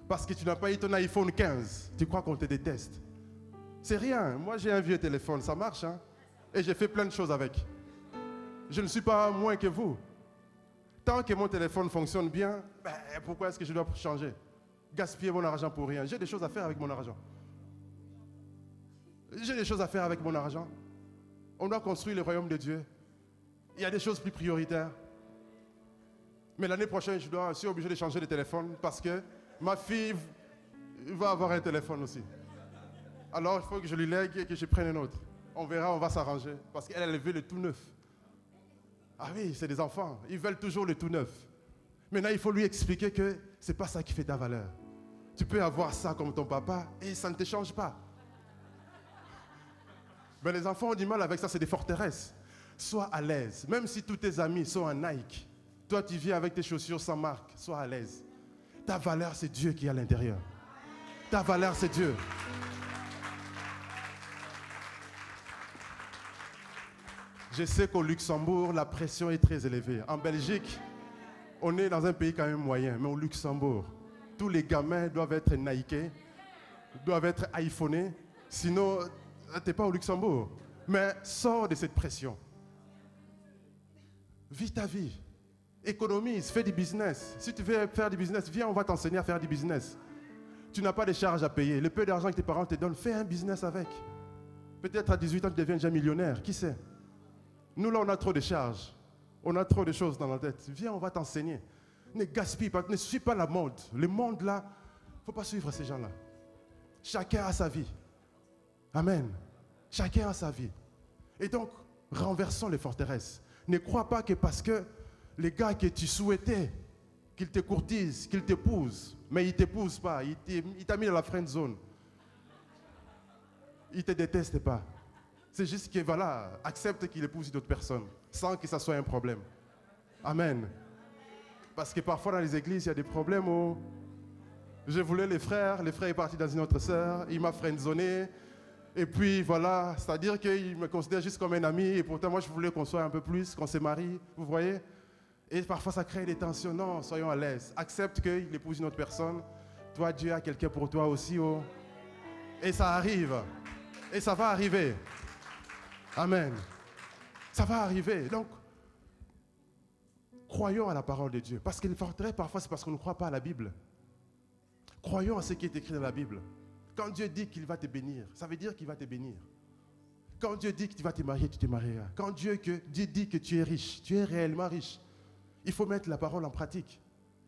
Parce que tu n'as pas eu ton iPhone 15, tu crois qu'on te déteste. C'est rien. Moi, j'ai un vieux téléphone, ça marche. Hein? Et j'ai fait plein de choses avec. Je ne suis pas moins que vous. Tant que mon téléphone fonctionne bien, ben, pourquoi est-ce que je dois changer? Gaspiller mon argent pour rien. J'ai des choses à faire avec mon argent. J'ai des choses à faire avec mon argent. On doit construire le royaume de Dieu. Il y a des choses plus prioritaires. Mais l'année prochaine, je, dois, suis obligé de changer de téléphone parce que ma fille va avoir un téléphone aussi. Alors, il faut que je lui lègue et que je prenne un autre on verra, on va s'arranger. Parce qu'elle, elle veut le tout neuf. Ah oui, c'est des enfants. Ils veulent toujours le tout neuf. Maintenant, il faut lui expliquer que ce n'est pas ça qui fait ta valeur. Tu peux avoir ça comme ton papa et ça ne te change pas. Mais les enfants ont du mal avec ça, c'est des forteresses. Sois à l'aise. Même si tous tes amis sont en Nike, toi tu viens avec tes chaussures sans marque, sois à l'aise. Ta valeur, c'est Dieu qui est à l'intérieur. Ta valeur, c'est Dieu. Je sais qu'au Luxembourg, la pression est très élevée. En Belgique, on est dans un pays quand même moyen, mais au Luxembourg, tous les gamins doivent être Nike, doivent être iPhonés, sinon, tu n'es pas au Luxembourg. Mais sors de cette pression. Vis ta vie. Économise, fais du business. Si tu veux faire du business, viens, on va t'enseigner à faire du business. Tu n'as pas de charges à payer. Le peu d'argent que tes parents te donnent, fais un business avec. Peut-être à 18 ans, tu deviens déjà millionnaire. Qui sait? Nous, là, on a trop de charges. On a trop de choses dans la tête. Viens, on va t'enseigner. Ne gaspille pas, ne suis pas la mode. Le monde, là, il ne faut pas suivre ces gens-là. Chacun a sa vie. Amen. Chacun a sa vie. Et donc, renversons les forteresses. Ne crois pas que parce que les gars que tu souhaitais qu'ils te courtisent, qu'ils t'épousent, mais ils ne t'épousent pas, il t'a mis dans la friend zone. Ils ne te détestent pas. C'est juste que, voilà, accepte qu'il épouse d'autres personnes, sans que ça soit un problème. Amen. Parce que parfois dans les églises, il y a des problèmes où je voulais les frères, les frères est parti dans une autre sœur, il m'a friendzoné, et puis voilà, c'est-à-dire qu'il me considère juste comme un ami, et pourtant moi je voulais qu'on soit un peu plus, qu'on se marie, vous voyez? Et parfois ça crée des tensions. Non, soyons à l'aise. Accepte qu'il épouse une autre personne. Toi, Dieu a quelqu'un pour toi aussi. Oh. Et ça arrive. Et ça va arriver. Amen. Ça va arriver. Donc, croyons à la parole de Dieu. Parce qu'il forterait parfois, c'est parce qu'on ne croit pas à la Bible. Croyons à ce qui est écrit dans la Bible. Quand Dieu dit qu'il va te bénir, ça veut dire qu'il va te bénir. Quand Dieu dit que tu vas te marier, tu te marieras. Quand Dieu dit que tu es riche, tu es réellement riche. Il faut mettre la parole en pratique.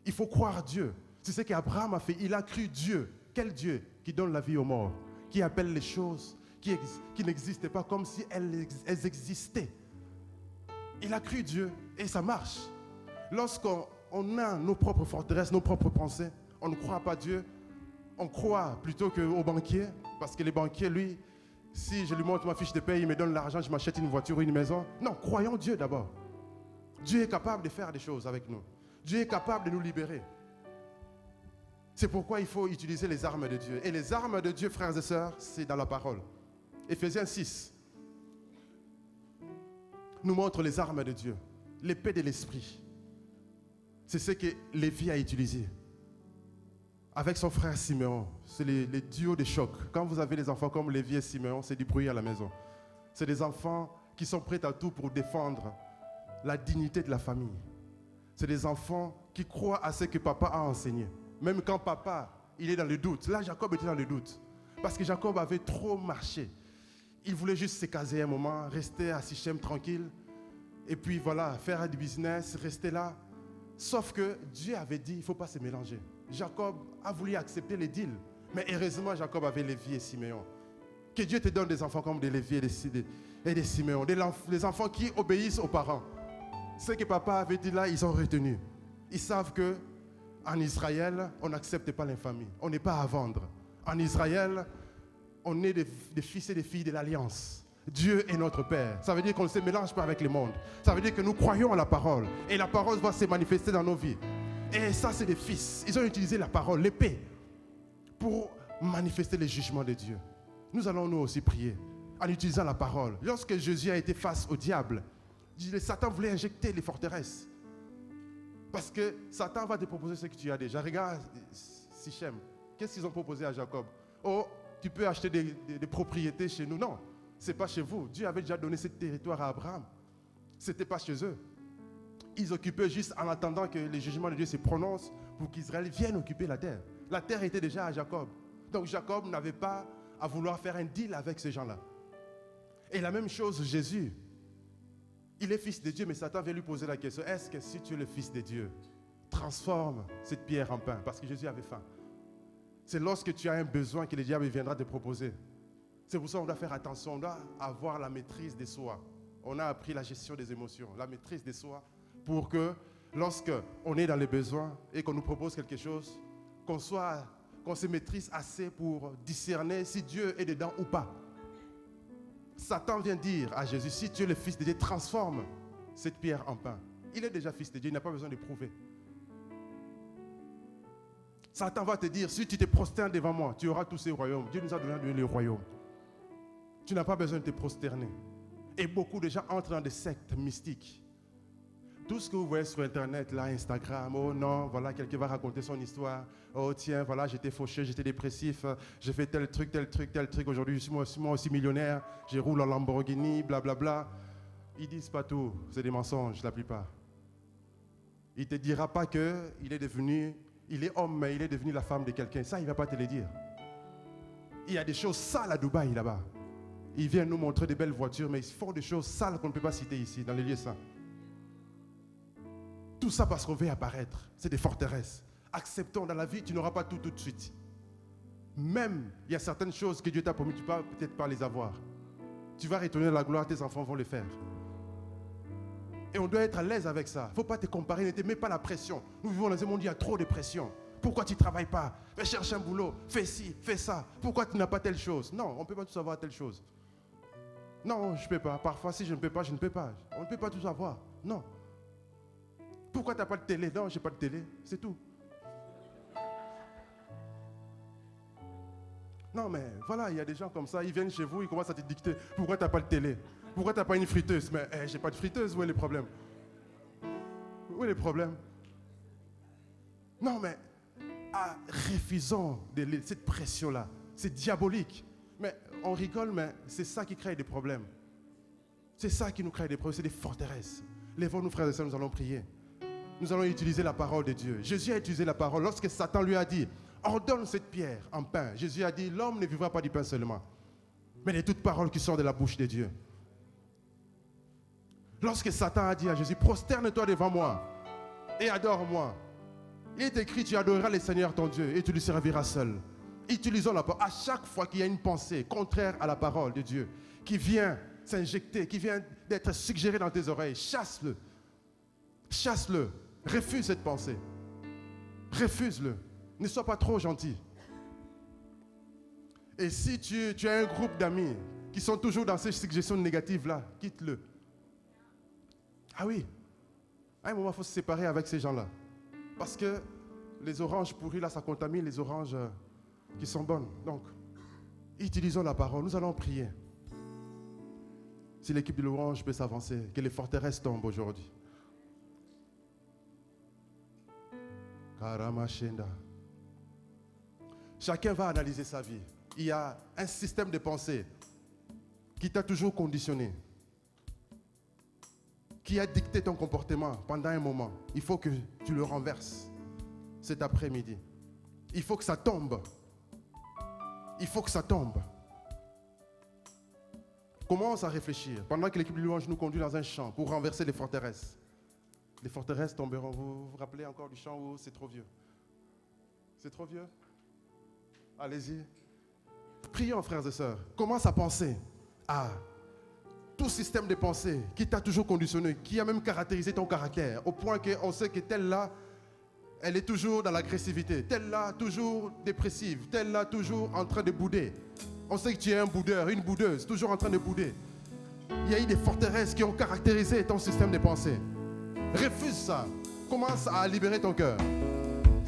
Il faut croire Dieu. C'est ce qu'Abraham a fait. Il a cru Dieu. Quel Dieu qui donne la vie aux morts, qui appelle les choses qui, qui n'existaient pas comme si elles, existaient. Il a cru Dieu et ça marche. Lorsqu'on a nos propres forteresses, nos propres pensées, on ne croit pas Dieu, on croit plutôt qu'au banquier, Parce que les banquiers, lui, si je lui montre ma fiche de paie, il me donne l'argent, je m'achète une voiture ou une maison. Non, croyons Dieu d'abord. Dieu est capable de faire des choses avec nous. Dieu est capable de nous libérer. C'est pourquoi il faut utiliser les armes de Dieu. Et les armes de Dieu, frères et sœurs, c'est dans la parole. Éphésiens 6 nous montre les armes de Dieu, l'épée de l'esprit. C'est ce que Lévi a utilisé avec son frère Siméon. C'est les, duos de choc. Quand vous avez des enfants comme Lévi et Siméon, c'est du bruit à la maison. C'est des enfants qui sont prêts à tout pour défendre la dignité de la famille. C'est des enfants qui croient à ce que papa a enseigné. Même quand papa, il est dans le doute. Là, Jacob était dans le doute. Parce que Jacob avait trop marché. Il voulait juste se caser un moment, rester à Sichem tranquille. Et puis voilà, faire du business, rester là. Sauf que Dieu avait dit, il ne faut pas se mélanger. Jacob a voulu accepter les deals. Mais heureusement, Jacob avait Lévi et Siméon. Que Dieu te donne des enfants comme des Lévi et des, et des enfants qui obéissent aux parents. Ce que papa avait dit là, ils ont retenu. Ils savent que en Israël, on n'accepte pas l'infamie. On n'est pas à vendre. En Israël, on est des, fils et des filles de l'alliance. Dieu est notre Père. Ça veut dire qu'on ne se mélange pas avec le monde. Ça veut dire que nous croyons à la parole. Et la parole va se manifester dans nos vies. Et ça, c'est des fils. Ils ont utilisé la parole, l'épée, pour manifester les jugements de Dieu. Nous allons nous aussi prier en utilisant la parole. Lorsque Jésus a été face au diable, Satan voulait injecter les forteresses. Parce que Satan va te proposer ce que tu as déjà. Regarde Sichem. Qu'est-ce qu'ils ont proposé à Jacob? Oh, tu peux acheter des, propriétés chez nous. Non, ce n'est pas chez vous. Dieu avait déjà donné ce territoire à Abraham. Ce n'était pas chez eux. Ils occupaient juste en attendant que les jugements de Dieu se prononcent pour qu'Israël vienne occuper la terre. La terre était déjà à Jacob. Donc Jacob n'avait pas à vouloir faire un deal avec ces gens-là. Et la même chose, Jésus. Il est fils de Dieu, mais Satan vient lui poser la question, est-ce que si tu es le fils de Dieu, transforme cette pierre en pain? Parce que Jésus avait faim. C'est lorsque tu as un besoin que le diable viendra te proposer. C'est pour ça qu'on doit faire attention, on doit avoir la maîtrise de soi. On a appris la gestion des émotions, la maîtrise de soi, pour que lorsque on est dans les besoins et qu'on nous propose quelque chose, qu'on soit, qu'on se maîtrise assez pour discerner si Dieu est dedans ou pas. Satan vient dire à Jésus, si tu es le Fils de Dieu, transforme cette pierre en pain. Il est déjà Fils de Dieu, il n'a pas besoin de prouver. Satan va te dire, si tu te prosternes devant moi, tu auras tous ces royaumes. Dieu nous a donné les royaumes. Tu n'as pas besoin de te prosterner. Et beaucoup de gens entrent dans des sectes mystiques. Tout ce que vous voyez sur Internet, là, Instagram, oh non, voilà, quelqu'un va raconter son histoire. Oh tiens, voilà, j'étais fauché, j'étais dépressif, j'ai fait tel truc, tel truc, tel truc. Aujourd'hui, je suis moi, aussi millionnaire, je roule en Lamborghini, blablabla. Bla, bla. Ils disent pas tout, c'est des mensonges la plupart. Il te dira pas qu'il est devenu, il est homme, mais il est devenu la femme de quelqu'un. Ça, il va pas te le dire. Il y a des choses sales à Dubaï là-bas. Ils viennent nous montrer des belles voitures, mais ils font des choses sales qu'on ne peut pas citer ici, dans les lieux saints. Tout ça parce qu'on veut apparaître. C'est des forteresses. Acceptons dans la vie, tu n'auras pas tout tout de suite. Même, il y a certaines choses que Dieu t'a promis, tu ne peux peut-être pas les avoir. Tu vas retourner la gloire, tes enfants vont le faire. Et on doit être à l'aise avec ça. Il ne faut pas te comparer, ne te mets pas la pression. Nous vivons dans un monde où il y a trop de pression. Pourquoi tu ne travailles pas? Fais chercher un boulot, fais ci, fais ça. Pourquoi tu n'as pas telle chose? Non, on ne peut pas tout avoir telle chose. Non, je ne peux pas. Parfois, si je ne peux pas, je ne peux pas. On ne peut pas tout avoir. Non. Pourquoi tu n'as pas de télé? Non, je n'ai pas de télé. C'est tout. Non, mais voilà, il y a des gens comme ça, ils viennent chez vous, ils commencent à te dicter pourquoi tu n'as pas de télé? Pourquoi tu n'as pas une friteuse? Mais je eh, j'ai pas de friteuse, où est le problème? Où est le problème? Non, mais ah, refusons de, cette pression-là. C'est diabolique. Mais on rigole, mais c'est ça qui crée des problèmes. C'est ça qui nous crée des problèmes, c'est des forteresses. Lèvons-nous, frères et sœurs, nous allons prier nous allons utiliser la parole de Dieu. Jésus a utilisé la parole. Lorsque Satan lui a dit, ordonne cette pierre en pain, Jésus a dit, l'homme ne vivra pas du pain seulement, mais de toute parole qui sort de la bouche de Dieu. Lorsque Satan a dit à Jésus, prosterne-toi devant moi et adore-moi. Il est écrit, tu adoreras le Seigneur ton Dieu et tu lui serviras seul. Utilisons la parole. À chaque fois qu'il y a une pensée contraire à la parole de Dieu, qui vient s'injecter, qui vient d'être suggérée dans tes oreilles, chasse-le. Chasse-le. Refuse cette pensée. Refuse-le. Ne sois pas trop gentil. Et si tu, as un groupe d'amis qui sont toujours dans ces suggestions négatives-là, quitte-le. Ah oui, à un moment, il faut se séparer avec ces gens-là. Parce que les oranges pourries, là, ça contamine les oranges euh, qui sont bonnes. Donc, utilisons la parole. Nous allons prier. Si l'équipe de l'orange peut s'avancer, que les forteresses tombent aujourd'hui. Chacun va analyser sa vie. Il y a un système de pensée qui t'a toujours conditionné, qui a dicté ton comportement pendant un moment. Il faut que tu le renverses cet après-midi. Il faut que ça tombe. Il faut que ça tombe. Commence à réfléchir pendant que l'équipe de louange nous conduit dans un champ pour renverser les forteresses. Les forteresses tomberont. Vous vous rappelez encore du chant où c'est trop vieux? C'est trop vieux? Allez-y. Prions, frères et sœurs. Commence à penser à tout système de pensée qui t'a toujours conditionné, qui a même caractérisé ton caractère, au point qu'on sait que telle-là, elle est toujours dans l'agressivité, telle-là, toujours dépressive, telle-là, toujours en train de bouder. On sait que tu es un boudeur, une boudeuse, toujours en train de bouder. Il y a eu des forteresses qui ont caractérisé ton système de pensée. Refuse ça. Commence à libérer ton cœur.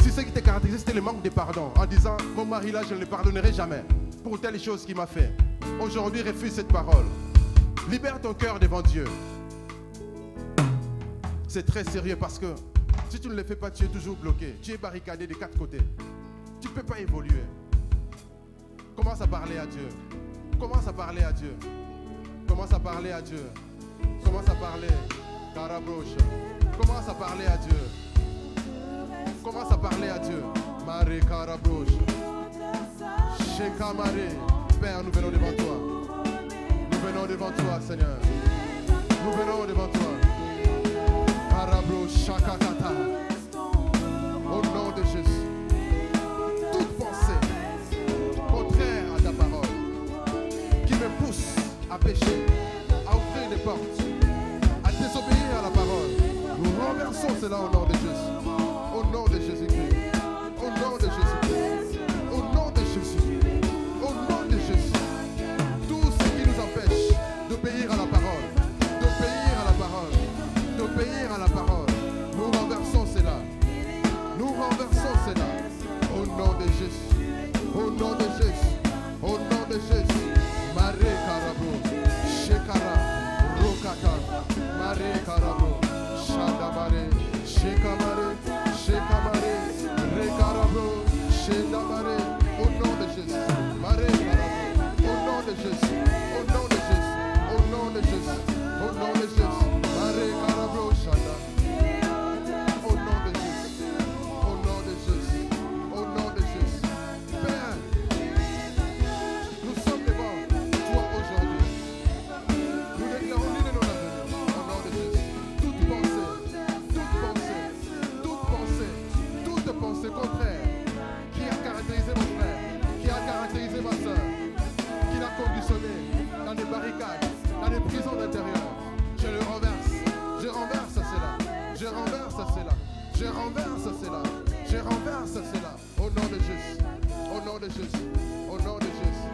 Si ce qui t'a caractérisé, c'était le manque de pardon, en disant, mon mari là, je ne le pardonnerai jamais pour telle chose qu'il m'a fait. Aujourd'hui, refuse cette parole. Libère ton cœur devant Dieu. C'est très sérieux parce que si tu ne le fais pas, tu es toujours bloqué. Tu es barricadé de quatre côtés. Tu ne peux pas évoluer. Commence à parler à Dieu. Commence à parler à Dieu. Commence à parler à Dieu. Commence à parler. Carabroche. Commence à parler à Dieu. Commence à parler à Dieu. Marie Carabroche. Shekamare. Père, nous venons devant toi. Nous venons devant toi, Seigneur. Nous venons devant toi. Carabro Shakakata. Au nom de Jésus. Toute pensée contraire à ta parole qui me pousse à pécher, à ouvrir des portes, Nous renversons cela au nom de Jésus. Au nom de Jésus-Christ. Au nom de Jésus-Christ. Au nom de Jésus. Au nom de Jésus. Tout ce qui nous empêche d'obéir à la parole, d'obéir à la parole, d'obéir à la parole, nous renversons cela. Nous renversons cela. Au nom de Jésus. Au nom de Jésus. Au nom de Jésus. Maré Karabo. Shekara. Rokaka. Maré Karabo. Shada bari, shika Shekabare. Je renverse cela. Je renverse cela. Au nom de Jésus. Au nom de Jésus. Au nom de Jésus.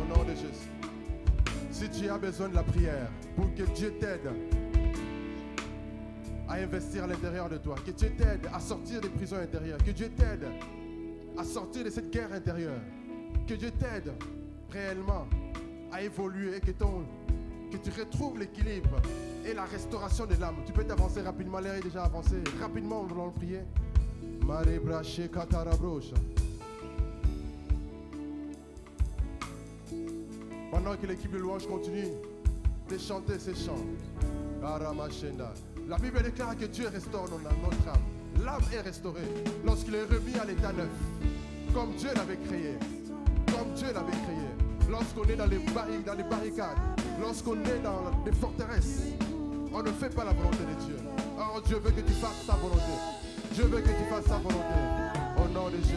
Au nom de Jésus. Si tu as besoin de la prière pour que Dieu t'aide à investir à l'intérieur de toi, que Dieu t'aide à sortir des prisons intérieures, que Dieu t'aide à sortir de cette guerre intérieure, que Dieu t'aide réellement à évoluer que tu retrouves l'équilibre et la restauration de l'âme. Tu peux t'avancer rapidement, l'air est déjà avancé. Rapidement, nous allons le prier. Marebra Shekatarabrocha. Pendant que l'équipe de louange continue de chanter ces chants. La Bible déclare que Dieu restaure notre âme. L'âme est restaurée lorsqu'il est remis à l'état neuf, comme Dieu l'avait créé. Comme Dieu l'avait créé. Lorsqu'on est dans les, dans les barricades, lorsqu'on est dans des forteresses, on ne fait pas la volonté de Dieu. Or, Dieu veut que tu fasses sa volonté. Dieu veut que tu fasses sa volonté. Au nom de Jésus.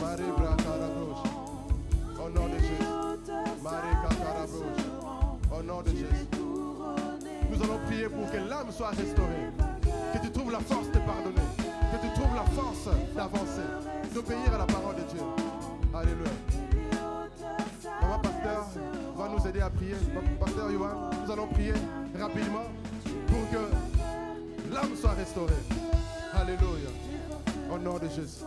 Marie. Au nom de Jésus. Marie. Au nom de Jésus. Nous allons prier pour que l'âme soit restaurée. Que tu trouves la force de pardonner. Que tu trouves la force d'avancer. D'obéir à la parole de Dieu. Alléluia. Pasteur Yohan, nous allons prier rapidement pour que l'âme soit restaurée. Alléluia. Au nom de Jésus.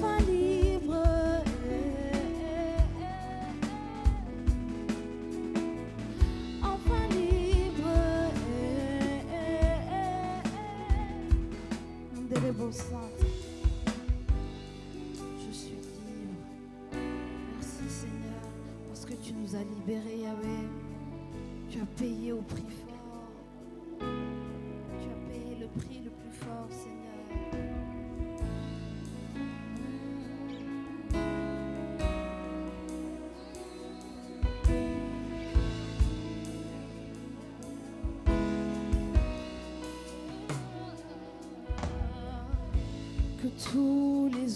find the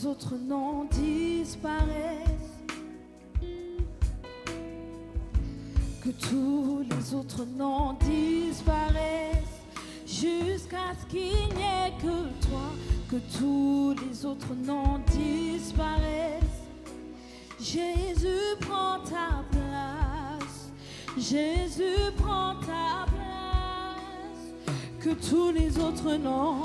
autres noms disparaissent, que tous les autres noms disparaissent, jusqu'à ce qu'il n'y ait que toi, que tous les autres noms disparaissent. Jésus prend ta place, Jésus prend ta place, que tous les autres noms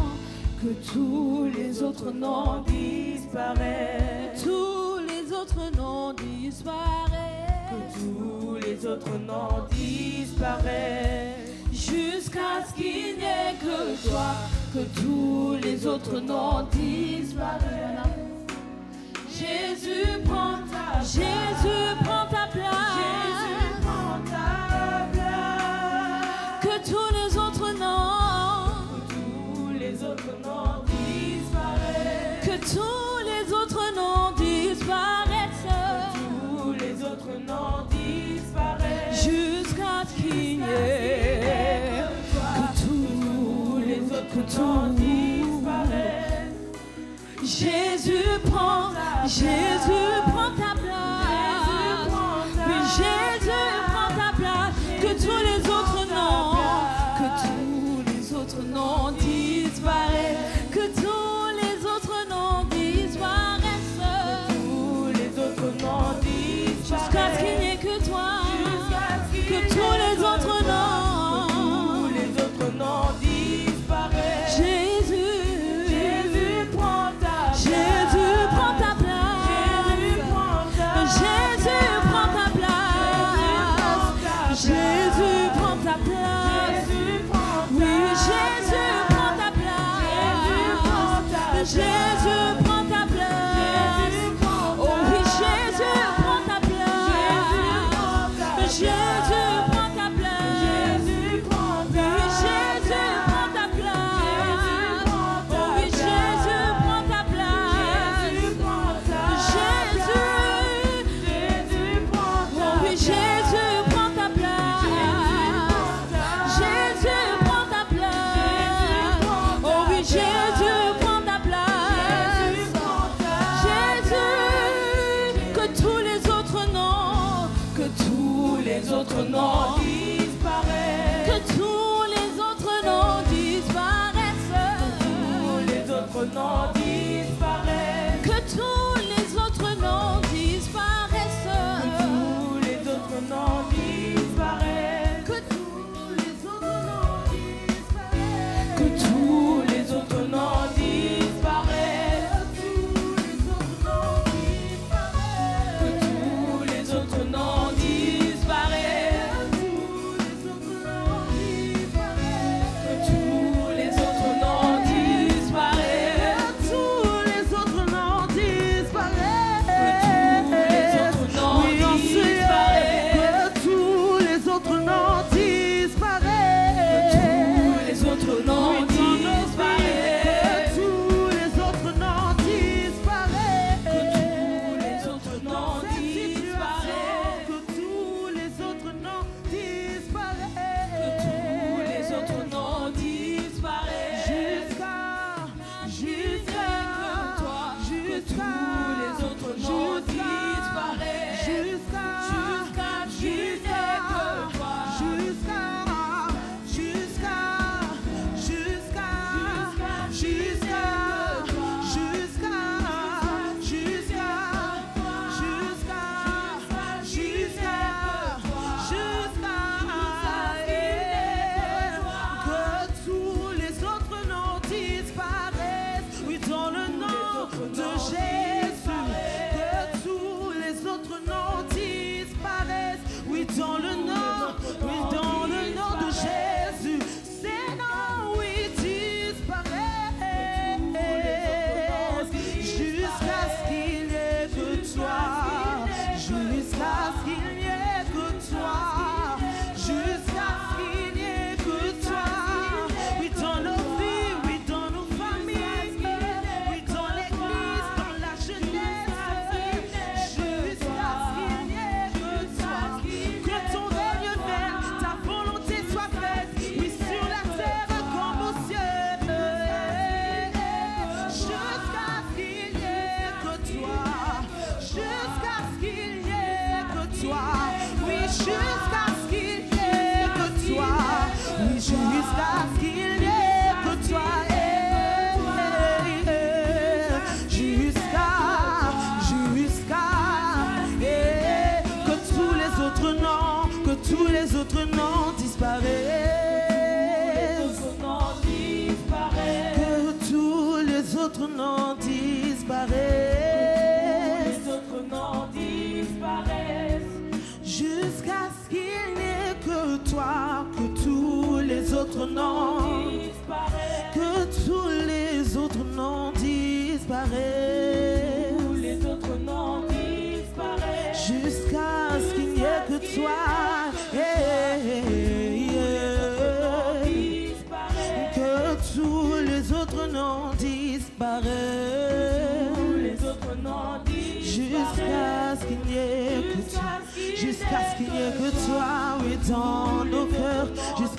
que tous les autres noms disent. Que tous les autres noms disparaissent. Que tous les autres noms disparaissent. Jusqu'à ce qu'il n'y ait que toi. Que tous les autres noms disparaissent. Jésus prend ta place. Jésus prend ta place. Jésus prend, Jésus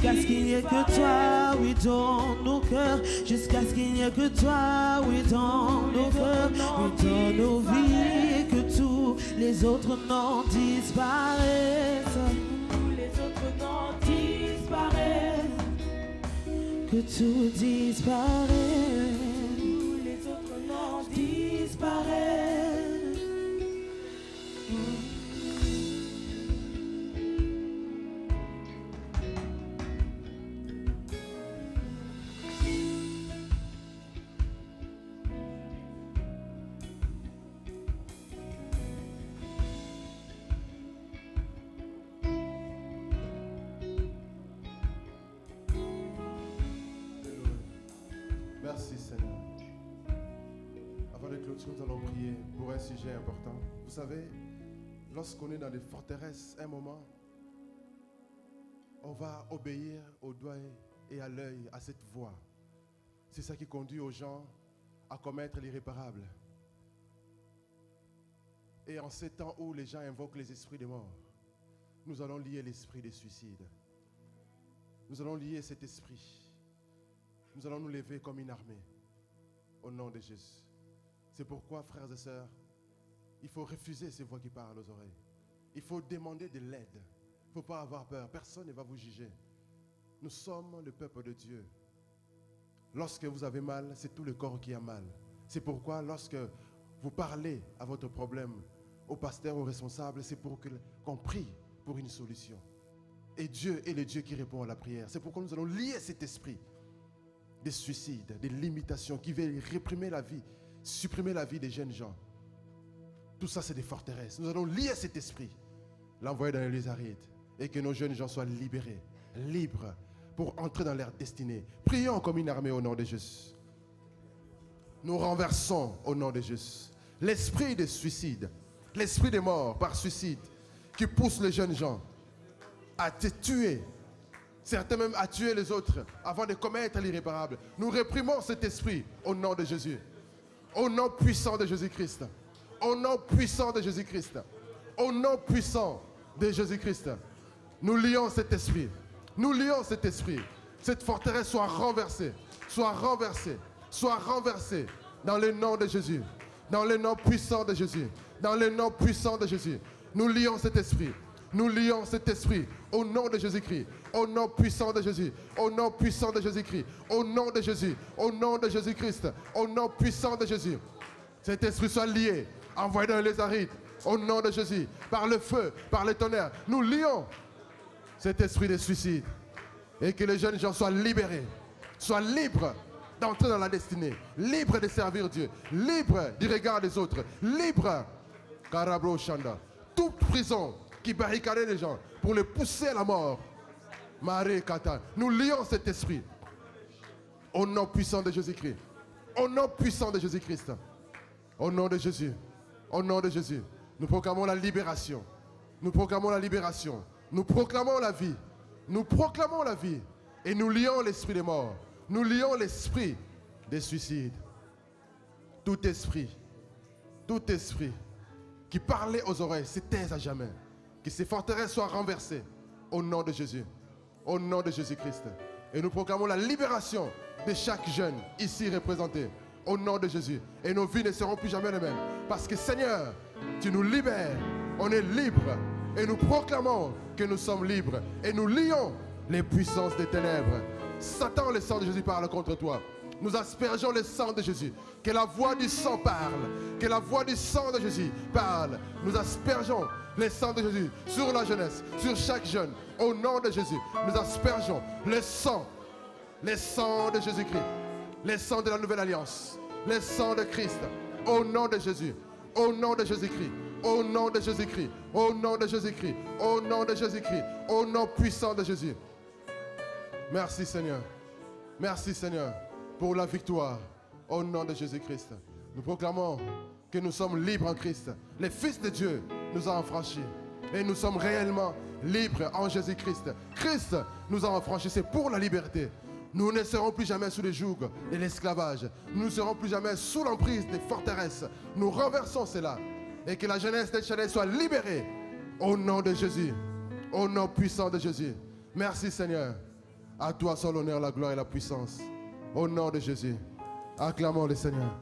jusqu'à ce qu'il n'y ait que toi, oui, dans nos cœurs, jusqu'à ce qu'il n'y ait que toi, oui, dans nos cœurs, oui, dans nos vies, que tous les autres n'en disparaissent. Que tout disparaisse, tous les autres n'en disparaissent. Vous savez, lorsqu'on est dans des forteresses, un moment, on va obéir au doigt et à l'œil, à cette voix. C'est ça qui conduit aux gens à commettre l'irréparable. Et en ces temps où les gens invoquent les esprits des morts, nous allons lier l'esprit des suicides. Nous allons lier cet esprit. Nous allons nous lever comme une armée. Au nom de Jésus. C'est pourquoi, frères et sœurs, il faut refuser ces voix qui parlent aux oreilles. Il faut demander de l'aide. Il ne faut pas avoir peur. Personne ne va vous juger. Nous sommes le peuple de Dieu. Lorsque vous avez mal, c'est tout le corps qui a mal. C'est pourquoi lorsque vous parlez à votre problème, au pasteur, au responsable, c'est pour qu'on prie pour une solution. Et Dieu est le Dieu qui répond à la prière. C'est pourquoi nous allons lier cet esprit des suicides, des limitations qui veulent réprimer la vie, supprimer la vie des jeunes gens. Tout ça, c'est des forteresses. Nous allons lier cet esprit, l'envoyer dans les arides, et que nos jeunes gens soient libérés, libres, pour entrer dans leur destinée. Prions comme une armée au nom de Jésus. Nous renversons au nom de Jésus l'esprit de suicide, l'esprit de mort par suicide qui pousse les jeunes gens à te tuer. Certains même à tuer les autres avant de commettre l'irréparable. Nous réprimons cet esprit au nom de Jésus. Au nom puissant de Jésus-Christ. Au nom puissant de Jésus-Christ. Au nom puissant de Jésus-Christ. Nous lions cet esprit. Nous lions cet esprit. Cette forteresse soit renversée. Soit renversée. Soit renversée. Dans le nom de Jésus. Dans le nom puissant de Jésus. Dans le nom puissant de Jésus. Nous lions cet esprit. Nous lions cet esprit au nom de Jésus-Christ, au nom puissant de Jésus, au nom puissant de Jésus-Christ, au nom de Jésus, au nom de Jésus-Christ, au nom puissant de Jésus. Cet esprit soit lié, envoyé dans les arides, au nom de Jésus, par le feu, par le tonnerre. Nous lions cet esprit de suicide et que les jeunes gens soient libérés, soient libres d'entrer dans la destinée, libres de servir Dieu, libres du regard des autres, libres. Karabro. Toute prison qui barricadait les gens pour les pousser à la mort. Marie. Nous lions cet esprit au nom puissant de Jésus-Christ. Au nom puissant de Jésus-Christ. Au nom de Jésus. Au nom de Jésus. Nous proclamons la libération. Nous proclamons la libération. Nous proclamons la vie. Nous proclamons la vie. Et nous lions l'esprit des morts. Nous lions l'esprit des suicides. Tout esprit, tout esprit qui parlait aux oreilles se taise à jamais. Que ces forteresses soient renversées au nom de Jésus. Au nom de Jésus-Christ. Et nous proclamons la libération de chaque jeune ici représenté. Au nom de Jésus. Et nos vies ne seront plus jamais les mêmes. Parce que Seigneur, tu nous libères. On est libre. Et nous proclamons que nous sommes libres. Et nous lions les puissances des ténèbres. Satan, le sang de Jésus parle contre toi. Nous aspergeons le sang de Jésus. Que la voix du sang parle. Que la voix du sang de Jésus parle. Nous aspergeons le sang de Jésus sur la jeunesse, sur chaque jeune. Au nom de Jésus, nous aspergeons le sang. Le sang de Jésus-Christ. Le sang de la nouvelle alliance. Le sang de Christ. Au nom de Jésus. Au nom de Jésus-Christ. Au nom de Jésus-Christ. Au nom de Jésus-Christ. Au nom de Jésus-Christ. Au nom puissant de Jésus. Merci Seigneur. Merci Seigneur pour la victoire au nom de Jésus-Christ. Nous proclamons que nous sommes libres en Christ. Le Fils de Dieu nous a affranchis. Et nous sommes réellement libres en Jésus-Christ. Christ nous a affranchis. C'est pour la liberté. Nous ne serons plus jamais sous le joug de l'esclavage. Nous ne serons plus jamais sous l'emprise des forteresses. Nous renversons cela. Et que la jeunesse de Chanel soit libérée au nom de Jésus. Au nom puissant de Jésus. Merci Seigneur. À toi soit l'honneur, la gloire et la puissance. Au nom de Jésus. Acclamons le Seigneur.